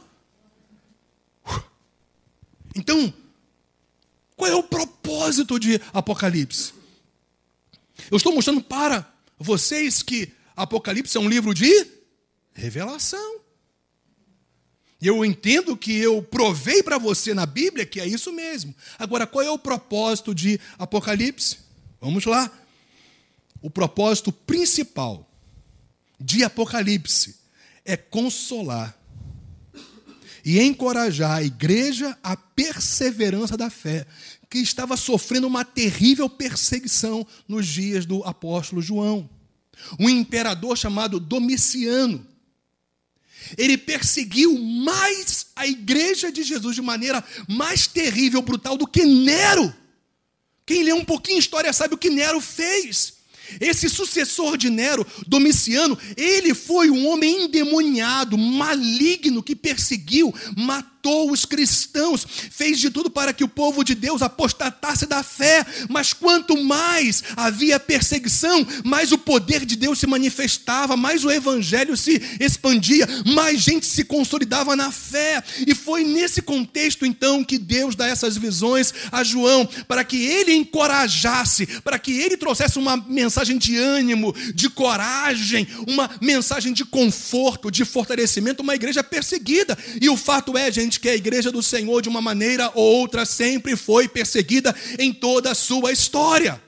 Então, qual é o propósito de Apocalipse? Eu estou mostrando para vocês que Apocalipse é um livro de revelação. E eu entendo que eu provei para você na Bíblia que é isso mesmo. Agora, qual é o propósito de Apocalipse? Vamos lá. O propósito principal de Apocalipse é consolar e encorajar a igreja à perseverança da fé, que estava sofrendo uma terrível perseguição nos dias do apóstolo João. Um imperador chamado Domiciano. Ele perseguiu mais a igreja de Jesus de maneira mais terrível, brutal do que Nero. Quem lê um pouquinho história sabe o que Nero fez. Esse sucessor de Nero, Domiciano, ele foi um homem endemoniado, maligno, que perseguiu, matou os cristãos, fez de tudo para que o povo de Deus apostatasse da fé, mas quanto mais havia perseguição, mais o poder de Deus se manifestava, mais o evangelho se expandia, mais gente se consolidava na fé, e foi nesse contexto então que Deus dá essas visões a João, para que ele encorajasse, para que ele trouxesse uma mensagem mensagem de ânimo, de coragem, uma mensagem de conforto, de fortalecimento, uma igreja perseguida. E o fato é, gente, que a igreja do Senhor, de uma maneira ou outra, sempre foi perseguida em toda a sua história.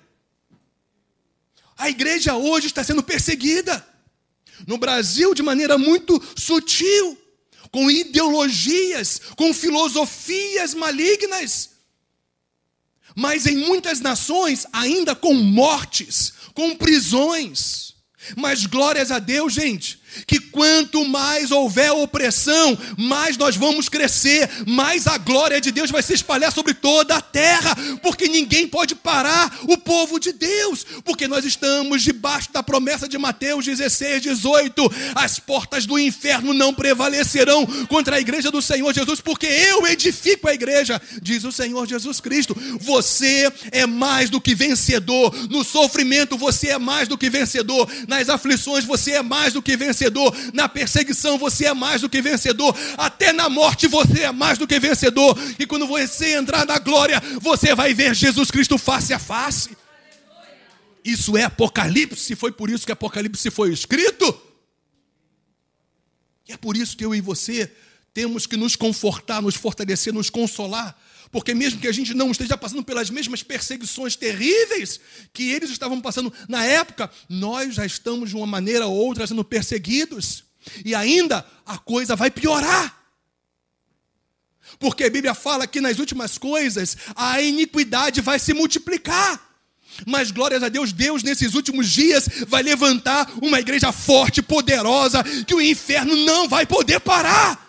A igreja hoje está sendo perseguida. No Brasil, de maneira muito sutil, com ideologias, com filosofias malignas. Mas em muitas nações, ainda com mortes, com prisões. Mas glórias a Deus, gente, que quanto mais houver opressão, mais nós vamos crescer, mais a glória de Deus vai se espalhar sobre toda a terra, porque ninguém pode parar o povo de Deus, porque nós estamos debaixo da promessa de Mateus 16, 18: as portas do inferno não prevalecerão contra a igreja do Senhor Jesus, porque eu edifico a igreja, diz o Senhor Jesus Cristo. Você é mais do que vencedor, no sofrimento você é mais do que vencedor, nas aflições você é mais do que vencedor vencedor, na perseguição você é mais do que vencedor, até na morte você é mais do que vencedor, e quando você entrar na glória, você vai ver Jesus Cristo face a face. Isso é Apocalipse, foi por isso que Apocalipse foi escrito. E é por isso que eu e você temos que nos confortar, nos fortalecer, nos consolar, porque mesmo que a gente não esteja passando pelas mesmas perseguições terríveis que eles estavam passando na época, nós já estamos de uma maneira ou outra sendo perseguidos. E ainda a coisa vai piorar. Porque a Bíblia fala que nas últimas coisas a iniquidade vai se multiplicar. Mas glórias a Deus, Deus nesses últimos dias vai levantar uma igreja forte, poderosa, que o inferno não vai poder parar.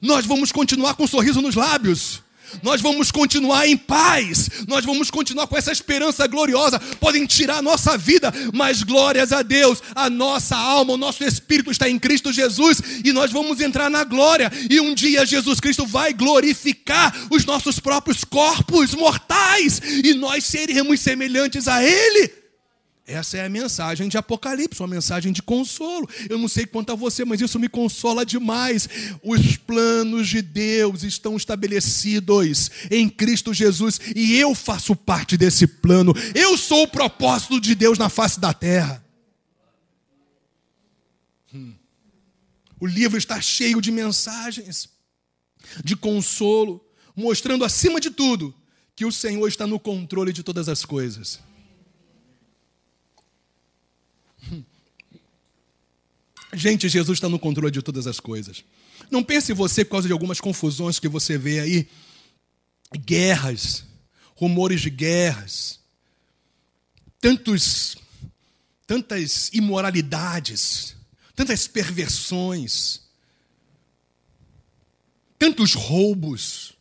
Nós vamos continuar com um sorriso nos lábios nós vamos continuar em paz, nós vamos continuar com essa esperança gloriosa. Podem tirar a nossa vida, mas glórias a Deus, a nossa alma, o nosso espírito está em Cristo Jesus e nós vamos entrar na glória. E um dia Jesus Cristo vai glorificar os nossos próprios corpos mortais e nós seremos semelhantes a Ele. Essa é a mensagem de Apocalipse, uma mensagem de consolo. Eu não sei quanto a você, mas isso me consola demais. Os planos de Deus estão estabelecidos em Cristo Jesus e eu faço parte desse plano. Eu sou o propósito de Deus na face da terra. Hum. O livro está cheio de mensagens de consolo, mostrando acima de tudo que o Senhor está no controle de todas as coisas. Gente, Jesus está no controle de todas as coisas. Não pense você por causa de algumas confusões que você vê aí, guerras, rumores de guerras, tantos, tantas imoralidades, tantas perversões, tantos roubos,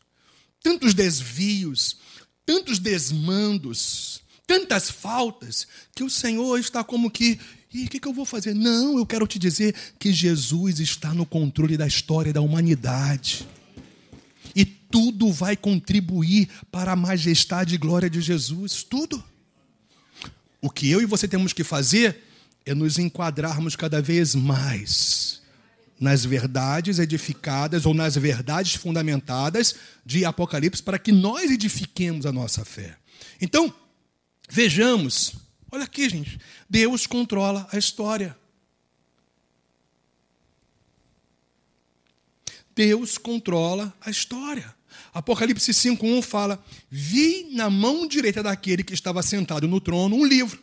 tantos desvios, tantos desmandos, tantas faltas, que o Senhor está como que e o que, que, eu vou fazer? Não, eu quero te dizer que Jesus está no controle da história da humanidade. E tudo vai contribuir para a majestade e glória de Jesus. Tudo. O que eu e você temos que fazer é nos enquadrarmos cada vez mais nas verdades edificadas ou nas verdades fundamentadas de Apocalipse para que nós edifiquemos a nossa fé. Então, vejamos Olha aqui, gente. Deus controla a história. Deus controla a história. Apocalipse 5:1 fala: "Vi na mão direita daquele que estava sentado no trono um livro,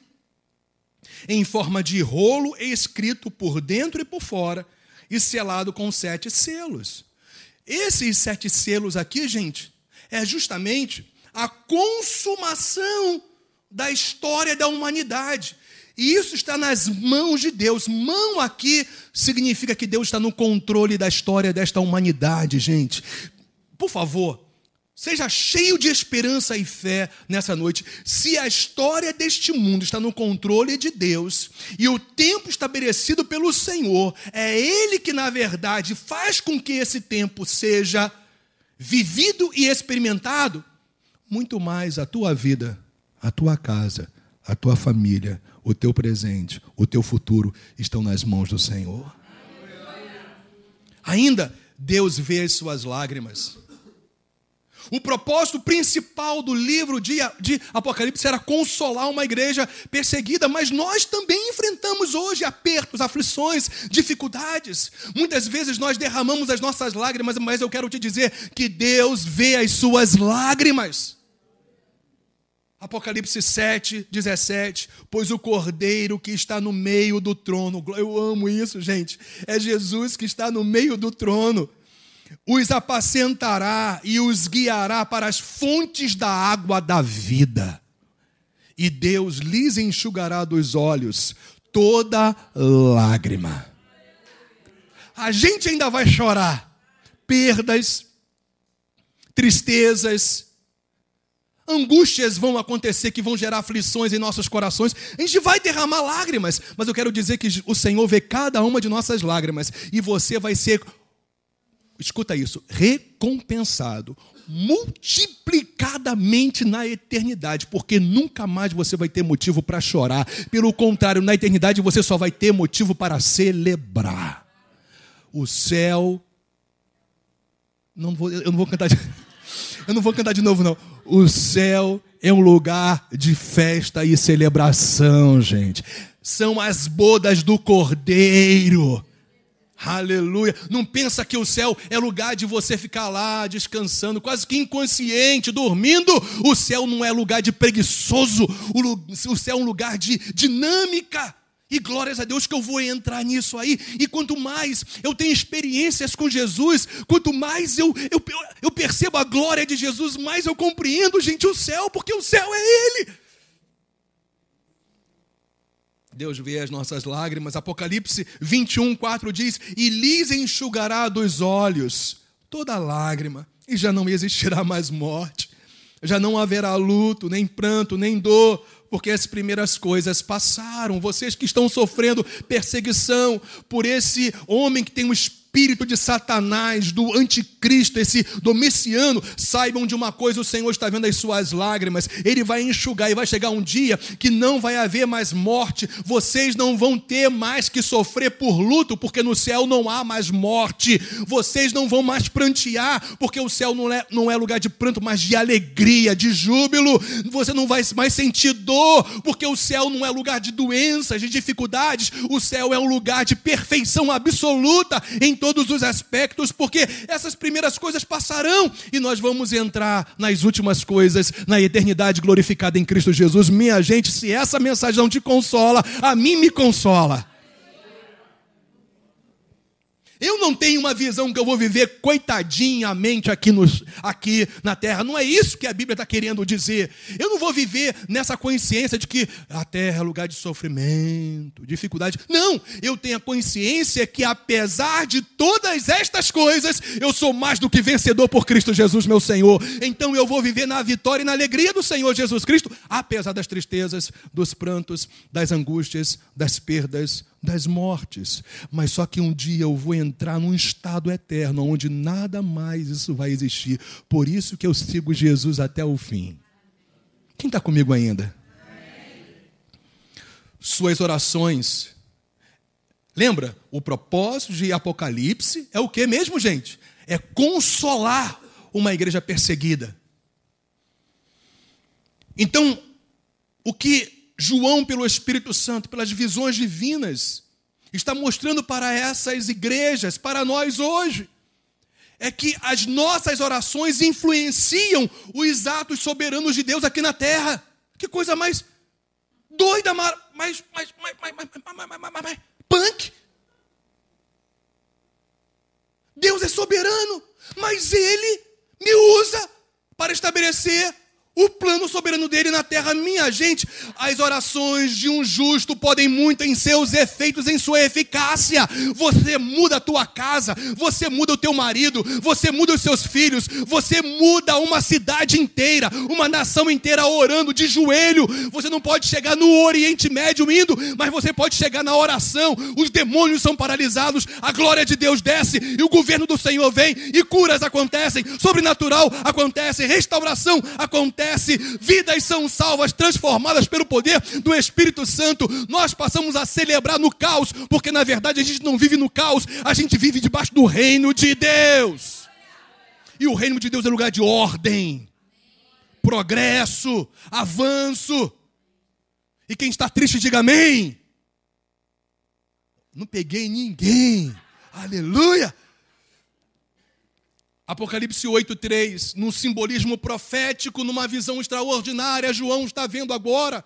em forma de rolo escrito por dentro e por fora, e selado com sete selos." Esses sete selos aqui, gente, é justamente a consumação da história da humanidade. E isso está nas mãos de Deus. Mão aqui significa que Deus está no controle da história desta humanidade, gente. Por favor, seja cheio de esperança e fé nessa noite. Se a história deste mundo está no controle de Deus e o tempo estabelecido pelo Senhor é Ele que, na verdade, faz com que esse tempo seja vivido e experimentado, muito mais a tua vida a tua casa, a tua família, o teu presente, o teu futuro estão nas mãos do Senhor. Ainda, Deus vê as suas lágrimas. O propósito principal do livro de, de, Apocalipse era consolar uma igreja perseguida, mas nós também enfrentamos hoje apertos, aflições, dificuldades. Muitas vezes nós derramamos as nossas lágrimas, mas eu quero te dizer que Deus vê as suas lágrimas. Apocalipse 7, 17. Pois o cordeiro que está no meio do trono, eu amo isso, gente. É Jesus que está no meio do trono os apacentará e os guiará para as fontes da água da vida. E Deus lhes enxugará dos olhos toda lágrima. A gente ainda vai chorar perdas, tristezas, angústias vão acontecer que vão gerar aflições em nossos corações. A gente vai derramar lágrimas, mas eu quero dizer que o Senhor vê cada uma de nossas lágrimas e você vai ser escuta isso, recompensado multiplicadamente na eternidade, porque nunca mais você vai ter motivo para chorar. Pelo contrário, na eternidade você só vai ter motivo para celebrar. O céu não vou, eu não vou cantar de, eu não vou cantar de novo não. O céu é um lugar de festa e celebração, gente. São as bodas do Cordeiro. Aleluia. Não pensa que o céu é lugar de você ficar lá descansando, quase que inconsciente, dormindo. O céu não é lugar de preguiçoso. O céu é um lugar de dinâmica. E glórias a Deus que eu vou entrar nisso aí. E quanto mais eu tenho experiências com Jesus, quanto mais eu, eu, eu percebo a glória de Jesus, mais eu compreendo, gente, o céu, porque o céu é Ele. Deus vê as nossas lágrimas. Apocalipse 21, 4 diz: E lhes enxugará dos olhos toda lágrima, e já não existirá mais morte, já não haverá luto, nem pranto, nem dor, porque as primeiras coisas passaram. Vocês que estão sofrendo perseguição por esse homem que tem um espírito espírito de Satanás, do anticristo, esse Domiciano, saibam de uma coisa: o Senhor está vendo as suas lágrimas, Ele vai enxugar e vai chegar um dia que não vai haver mais morte, vocês não vão ter mais que sofrer por luto, porque no céu não há mais morte, vocês não vão mais prantear, porque o céu não é, não é lugar de pranto, mas de alegria, de júbilo, você não vai mais sentir dor, porque o céu não é lugar de doenças, de dificuldades, o céu é um lugar de perfeição absoluta em todos os aspectos, porque essas primeiras coisas passarão e nós vamos entrar nas últimas coisas, na eternidade glorificada em Cristo Jesus. Minha gente, se essa mensagem não te consola, a mim me consola. Eu não tenho uma visão que eu vou viver coitadinhamente aqui, no, aqui na terra. Não é isso que a Bíblia está querendo dizer. Eu não vou viver nessa consciência de que a terra é lugar de sofrimento, dificuldade. Não, eu tenho a consciência que apesar de todas estas coisas, eu sou mais do que vencedor por Cristo Jesus, meu Senhor. Então eu vou viver na vitória e na alegria do Senhor Jesus Cristo, apesar das tristezas, dos prantos, das angústias, das perdas, das mortes. Mas só que um dia eu vou entrar num estado eterno, onde nada mais isso vai existir. Por isso que eu sigo Jesus até o fim. Quem está comigo ainda? Suas orações. Lembra? O propósito de Apocalipse é o que mesmo, gente? É consolar uma igreja perseguida. Então, o que João, pelo Espírito Santo, pelas visões divinas, está mostrando para essas igrejas, para nós hoje, é que as nossas orações influenciam os atos soberanos de Deus aqui na terra. Que coisa mais doida, mais, mais, mais, mais, mais, mais, mais, mais, mais punk. Deus é soberano, mas Ele me usa para estabelecer o plano soberano dele na terra, minha gente, as orações de um justo podem muito em seus efeitos, em sua eficácia. Você muda a tua casa, você muda o teu marido, você muda os seus filhos, você muda uma cidade inteira, uma nação inteira orando de joelho. Você não pode chegar no Oriente Médio indo, mas você pode chegar na oração. Os demônios são paralisados, a glória de Deus desce e o governo do Senhor vem e curas acontecem, sobrenatural acontece, restauração acontece vidas são salvas, transformadas pelo poder do Espírito Santo. Nós passamos a celebrar no caos, porque na verdade a gente não vive no caos, a gente vive debaixo do reino de Deus. E o reino de Deus é lugar de ordem, progresso, avanço. E quem está triste, diga amém. Não peguei ninguém. Aleluia. Apocalipse 8:3, num simbolismo profético, numa visão extraordinária, João está vendo agora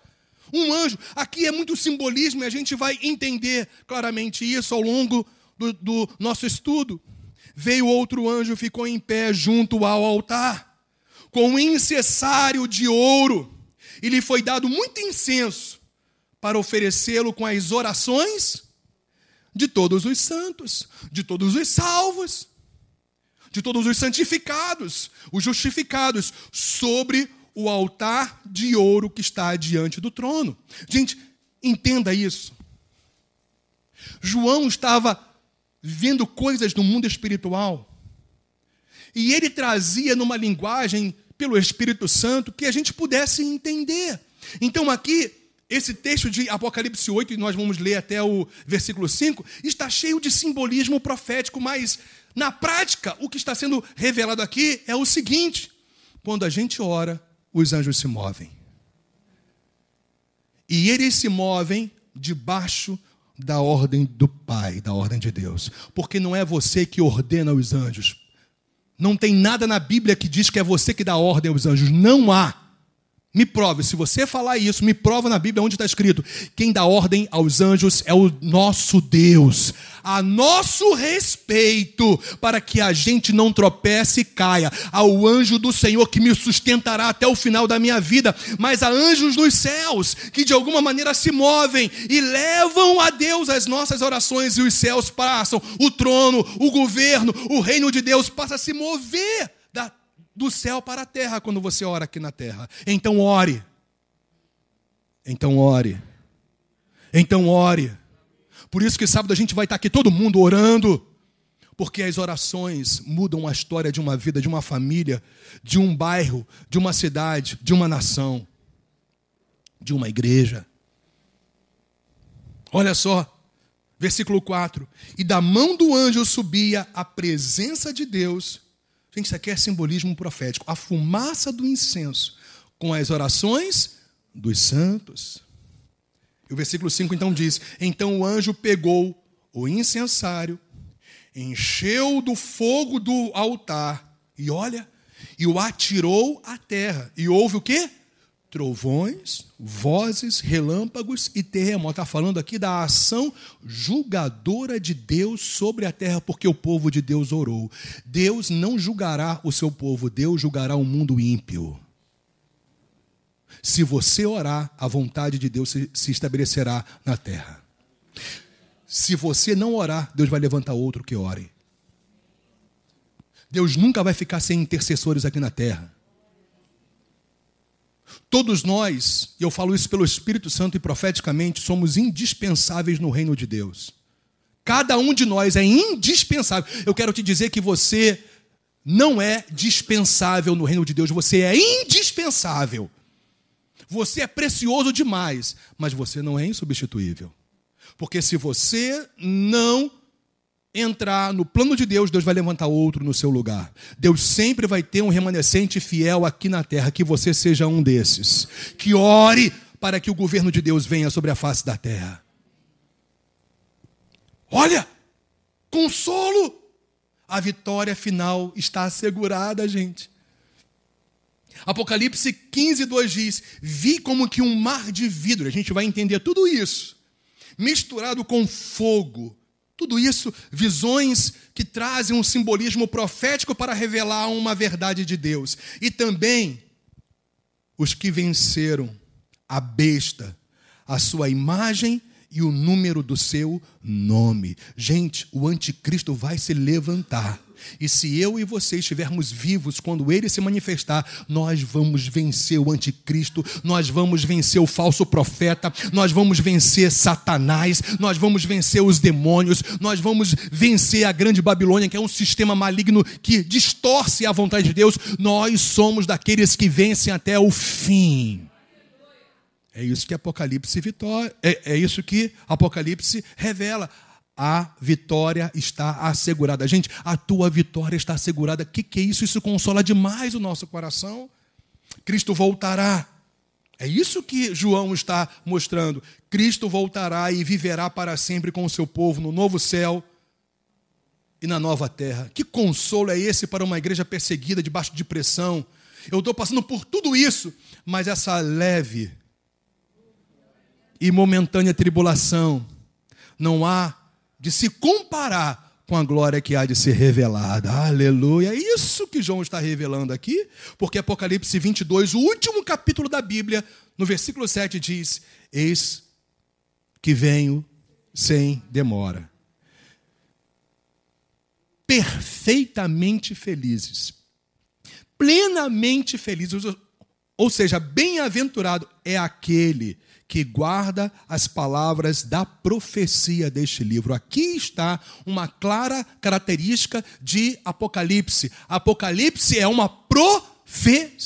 um anjo. Aqui é muito simbolismo e a gente vai entender claramente isso ao longo do, do nosso estudo. Veio outro anjo, ficou em pé junto ao altar, com um incensário de ouro, e lhe foi dado muito incenso para oferecê-lo com as orações de todos os santos, de todos os salvos de todos os santificados, os justificados, sobre o altar de ouro que está diante do trono. Gente, entenda isso. João estava vendo coisas no mundo espiritual e ele trazia numa linguagem pelo Espírito Santo que a gente pudesse entender. Então aqui esse texto de Apocalipse 8, e nós vamos ler até o versículo 5, está cheio de simbolismo profético, mas na prática, o que está sendo revelado aqui é o seguinte: quando a gente ora, os anjos se movem. E eles se movem debaixo da ordem do Pai, da ordem de Deus. Porque não é você que ordena os anjos. Não tem nada na Bíblia que diz que é você que dá ordem aos anjos. Não há. Me prove, se você falar isso, me prova na Bíblia onde está escrito: quem dá ordem aos anjos é o nosso Deus, a nosso respeito, para que a gente não tropece e caia. Ao anjo do Senhor que me sustentará até o final da minha vida, mas há anjos nos céus que de alguma maneira se movem e levam a Deus as nossas orações, e os céus passam, o trono, o governo, o reino de Deus passa a se mover do céu para a terra quando você ora aqui na terra. Então ore. Então ore. Então ore. Por isso que sábado a gente vai estar aqui todo mundo orando. Porque as orações mudam a história de uma vida, de uma família, de um bairro, de uma cidade, de uma nação, de uma igreja. Olha só, versículo 4: E da mão do anjo subia a presença de Deus Gente, isso aqui é simbolismo profético. A fumaça do incenso com as orações dos santos. E o versículo 5 então diz: Então o anjo pegou o incensário, encheu do fogo do altar, e olha, e o atirou à terra. E houve o quê? Trovões, vozes, relâmpagos e terremotos. Está falando aqui da ação julgadora de Deus sobre a terra, porque o povo de Deus orou. Deus não julgará o seu povo, Deus julgará o mundo ímpio. Se você orar, a vontade de Deus se estabelecerá na terra. Se você não orar, Deus vai levantar outro que ore. Deus nunca vai ficar sem intercessores aqui na terra. Todos nós, e eu falo isso pelo Espírito Santo e profeticamente, somos indispensáveis no reino de Deus. Cada um de nós é indispensável. Eu quero te dizer que você não é dispensável no reino de Deus, você é indispensável. Você é precioso demais, mas você não é insubstituível. Porque se você não entrar no plano de Deus, Deus vai levantar outro no seu lugar. Deus sempre vai ter um remanescente fiel aqui na terra, que você seja um desses. Que ore para que o governo de Deus venha sobre a face da terra. Olha, consolo. A vitória final está assegurada, gente. Apocalipse 15, 2 diz: Vi como que um mar de vidro, a gente vai entender tudo isso, misturado com fogo tudo isso, visões que trazem um simbolismo profético para revelar uma verdade de Deus. E também os que venceram a besta, a sua imagem e o número do seu nome. Gente, o anticristo vai se levantar. E se eu e você estivermos vivos quando ele se manifestar, nós vamos vencer o anticristo, nós vamos vencer o falso profeta, nós vamos vencer Satanás, nós vamos vencer os demônios, nós vamos vencer a grande Babilônia, que é um sistema maligno que distorce a vontade de Deus. Nós somos daqueles que vencem até o fim. É isso que Apocalipse vitória, é, é isso que Apocalipse revela a vitória está assegurada. Gente, a tua vitória está assegurada. O que, que é isso? Isso consola demais o nosso coração. Cristo voltará. É isso que João está mostrando. Cristo voltará e viverá para sempre com o seu povo no novo céu e na nova terra. Que consolo é esse para uma igreja perseguida, debaixo de pressão? Eu estou passando por tudo isso, mas essa leve e momentânea tribulação não há de se comparar com a glória que há de ser revelada. Aleluia. É isso que João está revelando aqui, porque Apocalipse 22, o último capítulo da Bíblia, no versículo 7 diz: Eis que venho sem demora. Perfeitamente felizes, plenamente felizes, ou seja, bem-aventurado é aquele que guarda as palavras da profecia deste livro. Aqui está uma clara característica de Apocalipse. Apocalipse é uma profecia,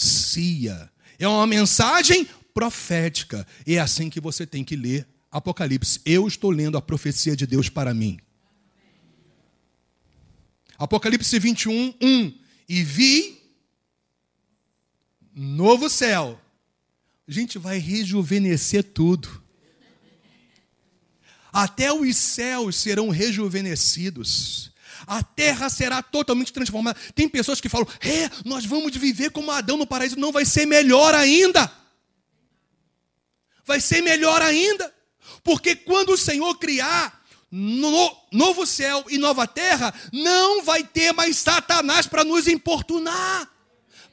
é uma mensagem profética. E é assim que você tem que ler Apocalipse. Eu estou lendo a profecia de Deus para mim. Apocalipse 21, 1. E vi novo céu gente vai rejuvenescer tudo. Até os céus serão rejuvenescidos. A terra será totalmente transformada. Tem pessoas que falam: é, nós vamos viver como Adão no paraíso. Não vai ser melhor ainda. Vai ser melhor ainda. Porque quando o Senhor criar no, novo céu e nova terra, não vai ter mais Satanás para nos importunar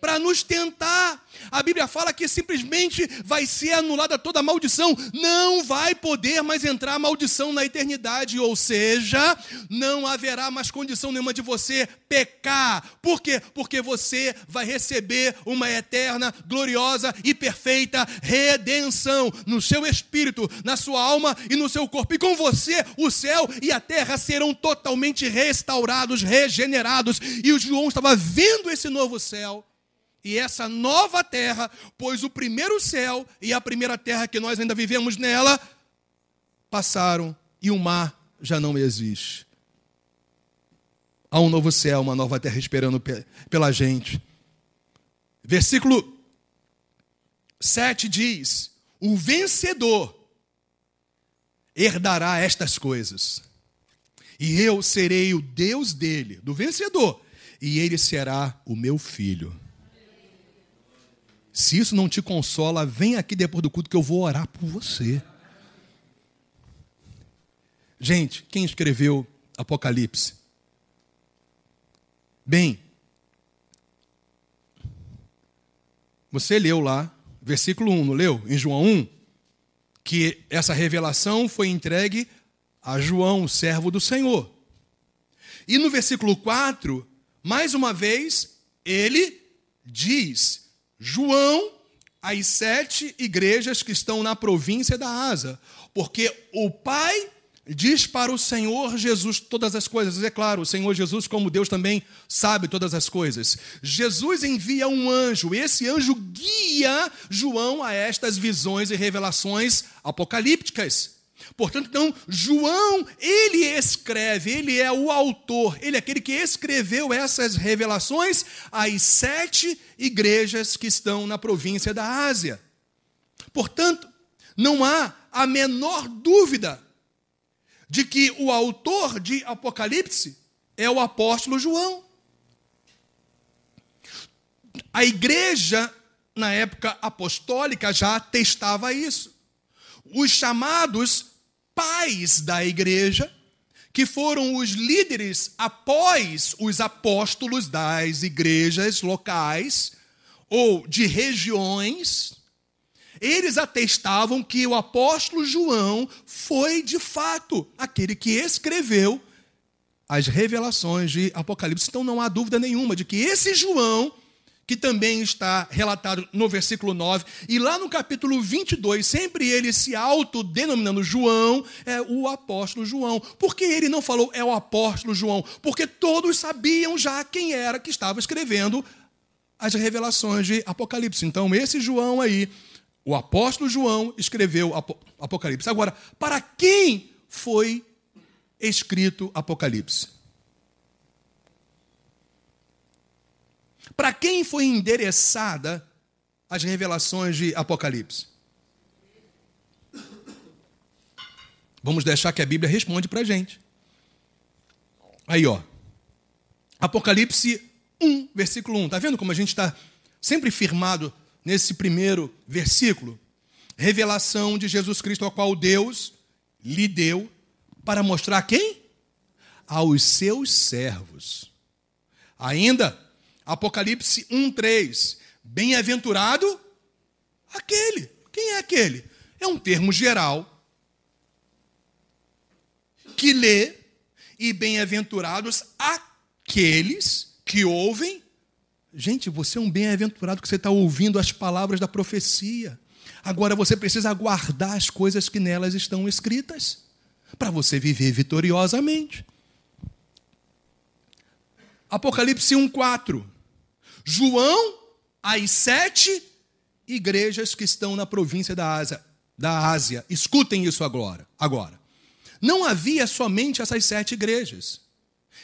para nos tentar. A Bíblia fala que simplesmente vai ser anulada toda maldição, não vai poder mais entrar maldição na eternidade, ou seja, não haverá mais condição nenhuma de você pecar. Por quê? Porque você vai receber uma eterna, gloriosa e perfeita redenção no seu espírito, na sua alma e no seu corpo. E com você, o céu e a terra serão totalmente restaurados, regenerados. E o João estava vendo esse novo céu e essa nova terra, pois o primeiro céu e a primeira terra que nós ainda vivemos nela passaram e o mar já não existe. Há um novo céu, uma nova terra esperando pela gente. Versículo 7 diz: O vencedor herdará estas coisas, e eu serei o Deus dele, do vencedor, e ele será o meu filho. Se isso não te consola, vem aqui depois do culto que eu vou orar por você. Gente, quem escreveu Apocalipse? Bem, você leu lá, versículo 1, não leu? Em João 1, que essa revelação foi entregue a João, servo do Senhor. E no versículo 4, mais uma vez, ele diz: João às sete igrejas que estão na província da Asa, porque o Pai diz para o Senhor Jesus todas as coisas. É claro, o Senhor Jesus, como Deus, também sabe todas as coisas. Jesus envia um anjo, esse anjo guia João a estas visões e revelações apocalípticas. Portanto, então, João, ele escreve, ele é o autor, ele é aquele que escreveu essas revelações às sete igrejas que estão na província da Ásia. Portanto, não há a menor dúvida de que o autor de Apocalipse é o apóstolo João. A igreja, na época apostólica, já atestava isso. Os chamados pais da igreja, que foram os líderes após os apóstolos das igrejas locais ou de regiões, eles atestavam que o apóstolo João foi de fato aquele que escreveu as revelações de Apocalipse. Então não há dúvida nenhuma de que esse João que também está relatado no versículo 9, e lá no capítulo 22, sempre ele se autodenominando João, é o apóstolo João. Por que ele não falou é o apóstolo João? Porque todos sabiam já quem era que estava escrevendo as revelações de Apocalipse. Então, esse João aí, o apóstolo João, escreveu Apocalipse. Agora, para quem foi escrito Apocalipse? Para quem foi endereçada as revelações de Apocalipse? Vamos deixar que a Bíblia responde para a gente. Aí, ó. Apocalipse 1, versículo 1. Está vendo como a gente está sempre firmado nesse primeiro versículo? Revelação de Jesus Cristo, a qual Deus lhe deu para mostrar a quem? Aos seus servos. Ainda, Apocalipse 1, 3. Bem-aventurado aquele. Quem é aquele? É um termo geral que lê, e bem-aventurados aqueles que ouvem. Gente, você é um bem-aventurado que você está ouvindo as palavras da profecia. Agora você precisa aguardar as coisas que nelas estão escritas, para você viver vitoriosamente. Apocalipse 1,4. João, as sete igrejas que estão na província da Ásia. Da Ásia. Escutem isso agora. agora não havia somente essas sete igrejas.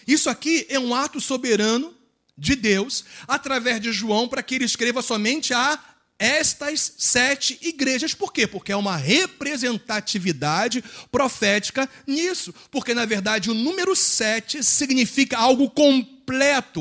Isso aqui é um ato soberano de Deus, através de João, para que ele escreva somente a estas sete igrejas. Por quê? Porque é uma representatividade profética nisso. Porque, na verdade, o número sete significa algo completo,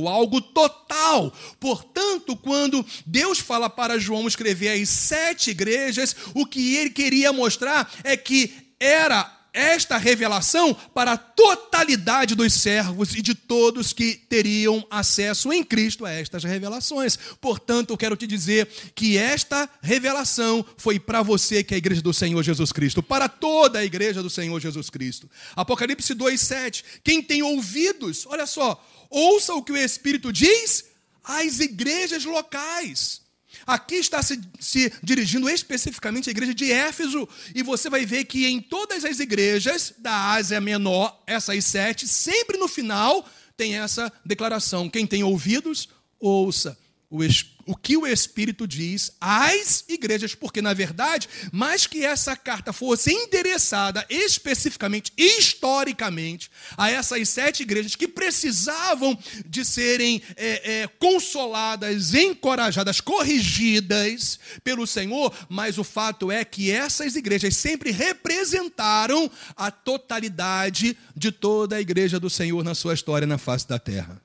algo total. Portanto, quando Deus fala para João escrever as sete igrejas, o que ele queria mostrar é que era esta revelação para a totalidade dos servos e de todos que teriam acesso em Cristo a estas revelações. Portanto, eu quero te dizer que esta revelação foi para você, que é a igreja do Senhor Jesus Cristo, para toda a igreja do Senhor Jesus Cristo. Apocalipse 2:7. Quem tem ouvidos, olha só, ouça o que o Espírito diz às igrejas locais. Aqui está se, se, dirigindo especificamente à igreja de Éfeso, e você vai ver que em todas as igrejas da Ásia Menor, essas sete, sempre no final tem essa declaração: quem tem ouvidos, ouça o o que o Espírito diz às igrejas, porque, na verdade, mais que essa carta fosse endereçada especificamente, historicamente, a essas sete igrejas que precisavam de serem é, é, consoladas, encorajadas, corrigidas pelo Senhor, mas o fato é que essas igrejas sempre representaram a totalidade de toda a igreja do Senhor na sua história na face da terra.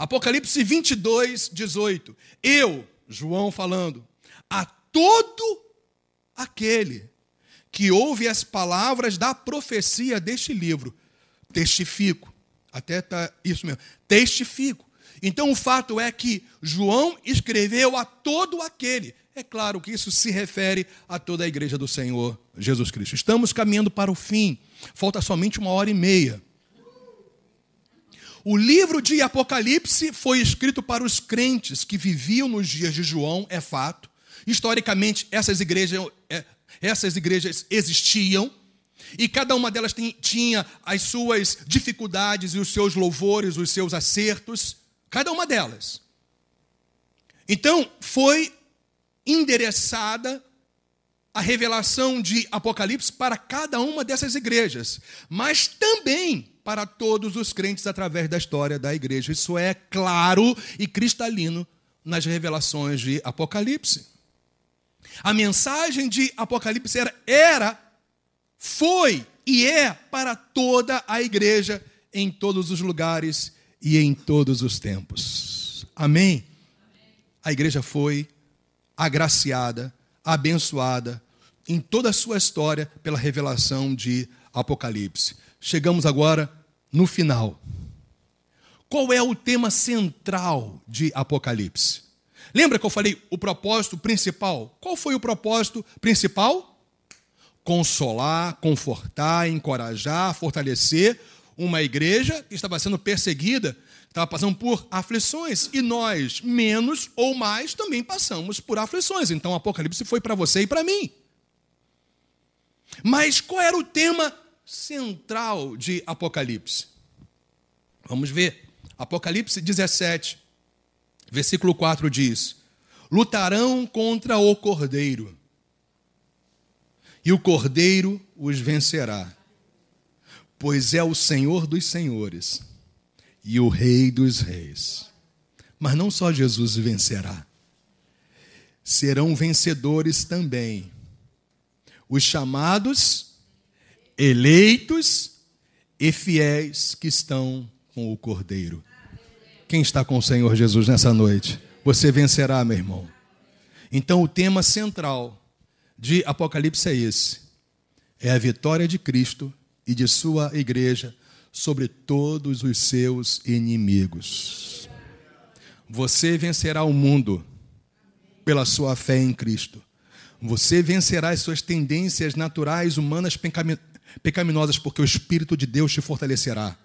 Apocalipse 22, 18. Eu, João falando, a todo aquele que ouve as palavras da profecia deste livro, testifico. Até está isso mesmo. Testifico. Então o fato é que João escreveu a todo aquele. É claro que isso se refere a toda a igreja do Senhor Jesus Cristo. Estamos caminhando para o fim. Falta somente uma hora e meia. O livro de Apocalipse foi escrito para os crentes que viviam nos dias de João, é fato. Historicamente, essas igrejas, é, essas igrejas existiam, e cada uma delas tinha as suas dificuldades e os seus louvores, os seus acertos, cada uma delas. Então, foi endereçada a revelação de Apocalipse para cada uma dessas igrejas, mas também para todos os crentes através da história da igreja. Isso é claro e cristalino nas revelações de Apocalipse. A mensagem de Apocalipse era, era foi e é para toda a igreja em todos os lugares e em todos os tempos. Amém? A igreja foi agraciada, abençoada em toda a sua história pela revelação de Apocalipse. Chegamos agora no final. Qual é o tema central de Apocalipse? Lembra que eu falei o propósito principal? Qual foi o propósito principal? Consolar, confortar, encorajar, fortalecer uma igreja que estava sendo perseguida, estava passando por aflições. E nós, menos ou mais, também passamos por aflições. Então, Apocalipse foi para você e para mim. Mas qual era o tema central de Apocalipse. Vamos ver. Apocalipse 17, versículo 4 diz: Lutarão contra o cordeiro. e o cordeiro os vencerá, pois é o Senhor dos senhores e o Rei dos reis. Mas não só Jesus vencerá, serão vencedores também os chamados, eleitos e fiéis que estão com o Cordeiro. Quem está com o Senhor Jesus nessa noite? Você vencerá, meu irmão. Então, o tema central de Apocalipse é esse: é a vitória de Cristo e de sua igreja sobre todos os seus inimigos. Você vencerá o mundo pela sua fé em Cristo. Você vencerá as suas tendências naturais, humanas, pecaminosas, porque o Espírito de Deus te fortalecerá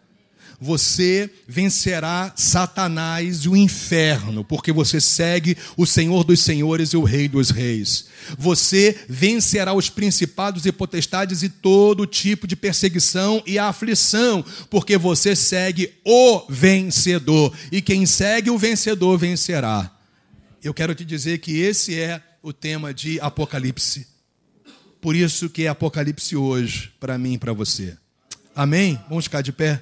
você vencerá Satanás e o inferno, porque você segue o Senhor dos Senhores e o Rei dos Reis. Você vencerá os principados e potestades e todo tipo de perseguição e aflição, porque você segue o vencedor. E quem segue o vencedor vencerá. Eu quero te dizer que esse é o tema de Apocalipse. Por isso que é Apocalipse hoje, para mim e para você. Amém? Vamos ficar de pé?